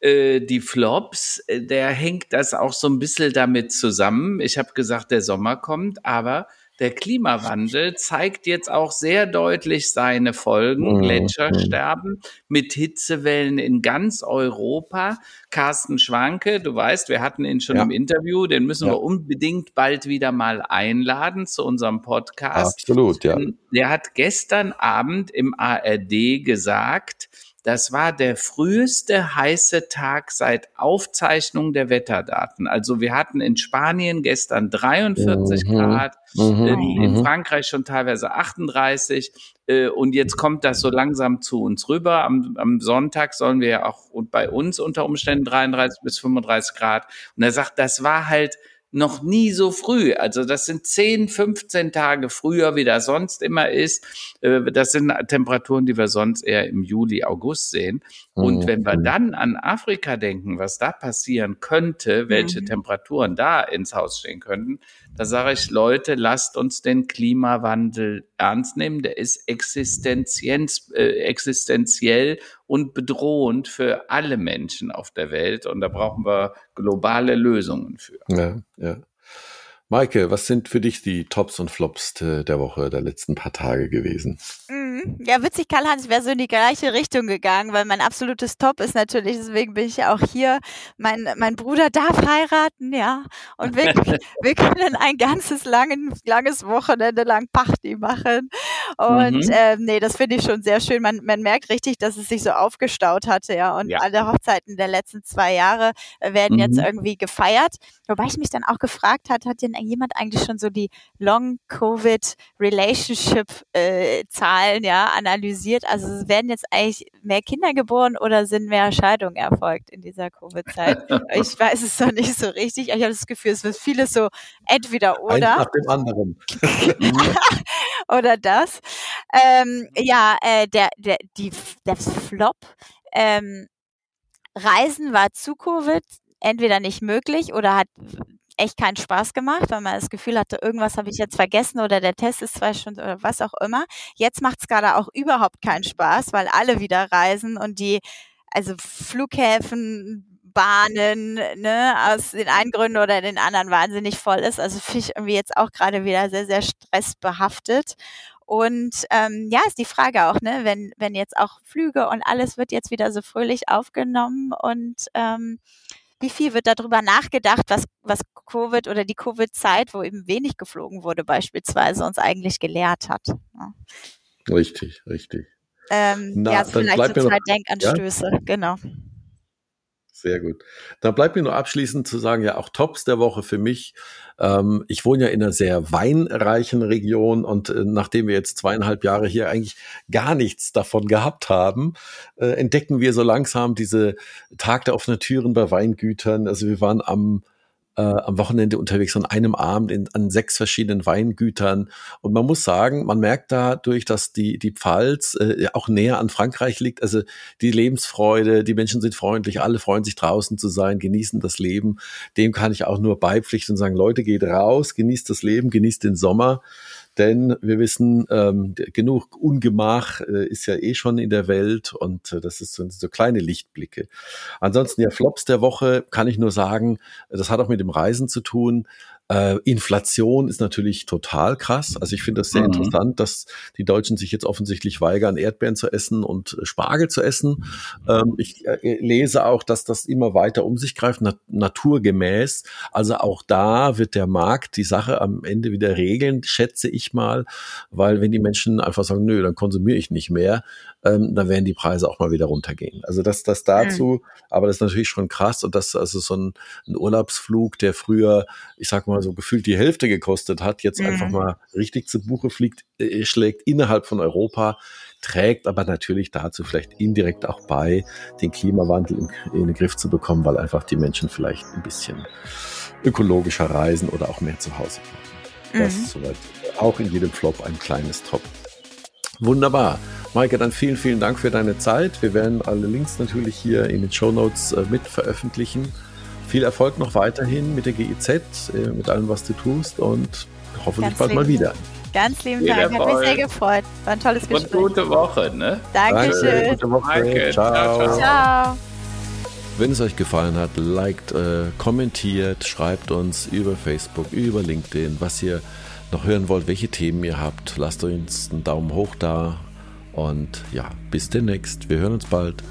Äh, die Flops, äh, der hängt das auch so ein bisschen damit zusammen. Ich habe gesagt, der Sommer kommt, aber der Klimawandel zeigt jetzt auch sehr deutlich seine Folgen. Mhm. Gletschersterben mit Hitzewellen in ganz Europa. Carsten Schwanke, du weißt, wir hatten ihn schon ja. im Interview, den müssen ja. wir unbedingt bald wieder mal einladen zu unserem Podcast. Absolut, ja. Der hat gestern Abend im ARD gesagt, das war der früheste heiße Tag seit Aufzeichnung der Wetterdaten. Also wir hatten in Spanien gestern 43 mhm. Grad, mhm. In, in, mhm. Frankreich schon teilweise 38. Äh, und jetzt kommt das so langsam zu uns rüber. Am, am Sonntag sollen wir ja auch bei uns unter Umständen 33 bis 35 Grad. Und er sagt, das war halt noch nie so früh. Also das sind 10, 15 Tage früher, wie das sonst immer ist. Äh, das sind Temperaturen, die wir sonst eher im Juli, August sehen. Und mhm. wenn wir dann an Afrika denken, was da passieren könnte, welche mhm. Temperaturen da ins Haus stehen könnten, da sage ich, Leute, lasst uns den Klimawandel ernst nehmen. Der ist existenzienz, äh, existenziell und bedrohend für alle Menschen auf der Welt. Und da brauchen wir globale Lösungen für. Ja, ja. Maike, was sind für dich die Tops und Flops der Woche, der letzten paar Tage gewesen? Mhm. Ja, witzig, Karl-Heinz, ich wäre so in die gleiche Richtung gegangen, weil mein absolutes Top ist natürlich, deswegen bin ich auch hier, mein, mein Bruder darf heiraten, ja, und wir, [LAUGHS] wir können ein ganzes langen, langes Wochenende lang Party machen und mhm. äh, nee, das finde ich schon sehr schön. Man, man merkt richtig, dass es sich so aufgestaut hatte, ja, und ja. alle Hochzeiten der letzten zwei Jahre werden mhm. jetzt irgendwie gefeiert, wobei ich mich dann auch gefragt hat, hat denn jemand eigentlich schon so die Long-Covid-Relationship-Zahlen ja analysiert? Also werden jetzt eigentlich mehr Kinder geboren oder sind mehr Scheidungen erfolgt in dieser Covid-Zeit? [LAUGHS] ich weiß es noch nicht so richtig. Ich habe das Gefühl, es wird vieles so entweder oder. Eins nach dem anderen. [LAUGHS] oder das. Ähm, ja, äh, der, der, die, der Flop. Ähm, Reisen war zu Covid entweder nicht möglich oder hat echt keinen Spaß gemacht, weil man das Gefühl hatte, irgendwas habe ich jetzt vergessen oder der Test ist zwei Stunden oder was auch immer. Jetzt macht es gerade auch überhaupt keinen Spaß, weil alle wieder reisen und die, also Flughäfen, Bahnen, ne, aus den einen Gründen oder den anderen wahnsinnig voll ist. Also finde ich irgendwie jetzt auch gerade wieder sehr, sehr stressbehaftet. Und ähm, ja, ist die Frage auch, ne, wenn, wenn jetzt auch Flüge und alles wird jetzt wieder so fröhlich aufgenommen und ähm, wie viel wird darüber nachgedacht, was, was Covid oder die Covid-Zeit, wo eben wenig geflogen wurde, beispielsweise uns eigentlich gelehrt hat. Ja. Richtig, richtig. Ähm, Na, ja, vielleicht so zwei Denkanstöße, ja? genau. Sehr gut. Dann bleibt mir nur abschließend zu sagen, ja, auch Tops der Woche für mich. Ähm, ich wohne ja in einer sehr weinreichen Region und äh, nachdem wir jetzt zweieinhalb Jahre hier eigentlich gar nichts davon gehabt haben, äh, entdecken wir so langsam diese Tag der offenen Türen bei Weingütern. Also wir waren am äh, am Wochenende unterwegs an einem Abend in, an sechs verschiedenen Weingütern. Und man muss sagen, man merkt dadurch, dass die, die Pfalz äh, auch näher an Frankreich liegt. Also die Lebensfreude, die Menschen sind freundlich, alle freuen sich draußen zu sein, genießen das Leben. Dem kann ich auch nur beipflichten und sagen, Leute, geht raus, genießt das Leben, genießt den Sommer denn wir wissen, ähm, genug Ungemach äh, ist ja eh schon in der Welt und äh, das ist so, so kleine Lichtblicke. Ansonsten ja Flops der Woche kann ich nur sagen, das hat auch mit dem Reisen zu tun. Äh, Inflation ist natürlich total krass. Also ich finde das sehr mhm. interessant, dass die Deutschen sich jetzt offensichtlich weigern, Erdbeeren zu essen und Spargel zu essen. Ähm, ich äh, lese auch, dass das immer weiter um sich greift, nat naturgemäß. Also auch da wird der Markt die Sache am Ende wieder regeln, schätze ich mal, weil wenn die Menschen einfach sagen, nö, dann konsumiere ich nicht mehr, ähm, dann werden die Preise auch mal wieder runtergehen. Also das, das dazu, mhm. aber das ist natürlich schon krass und das also so ein, ein, Urlaubsflug, der früher, ich sag mal so gefühlt die Hälfte gekostet hat, jetzt mhm. einfach mal richtig zu Buche fliegt, äh, schlägt innerhalb von Europa trägt aber natürlich dazu vielleicht indirekt auch bei, den Klimawandel in, in, den Griff zu bekommen, weil einfach die Menschen vielleicht ein bisschen ökologischer reisen oder auch mehr zu Hause bleiben. Das mhm. ist soweit auch in jedem Flop ein kleines Top. Wunderbar. Maike, dann vielen, vielen Dank für deine Zeit. Wir werden alle Links natürlich hier in den Show Notes äh, mit veröffentlichen. Viel Erfolg noch weiterhin mit der GIZ, äh, mit allem, was du tust und hoffentlich Ganz bald mal wieder. Ganz lieben Dank, hat mich sehr gefreut. War ein tolles Gespräch. Und gute Woche, ne? Dankeschön. Danke, gute Woche. Danke. Ciao. Ciao. Ciao. Wenn es euch gefallen hat, liked, äh, kommentiert, schreibt uns über Facebook, über LinkedIn, was ihr noch hören wollt, welche Themen ihr habt. Lasst uns einen Daumen hoch da. Und ja, bis demnächst. Wir hören uns bald.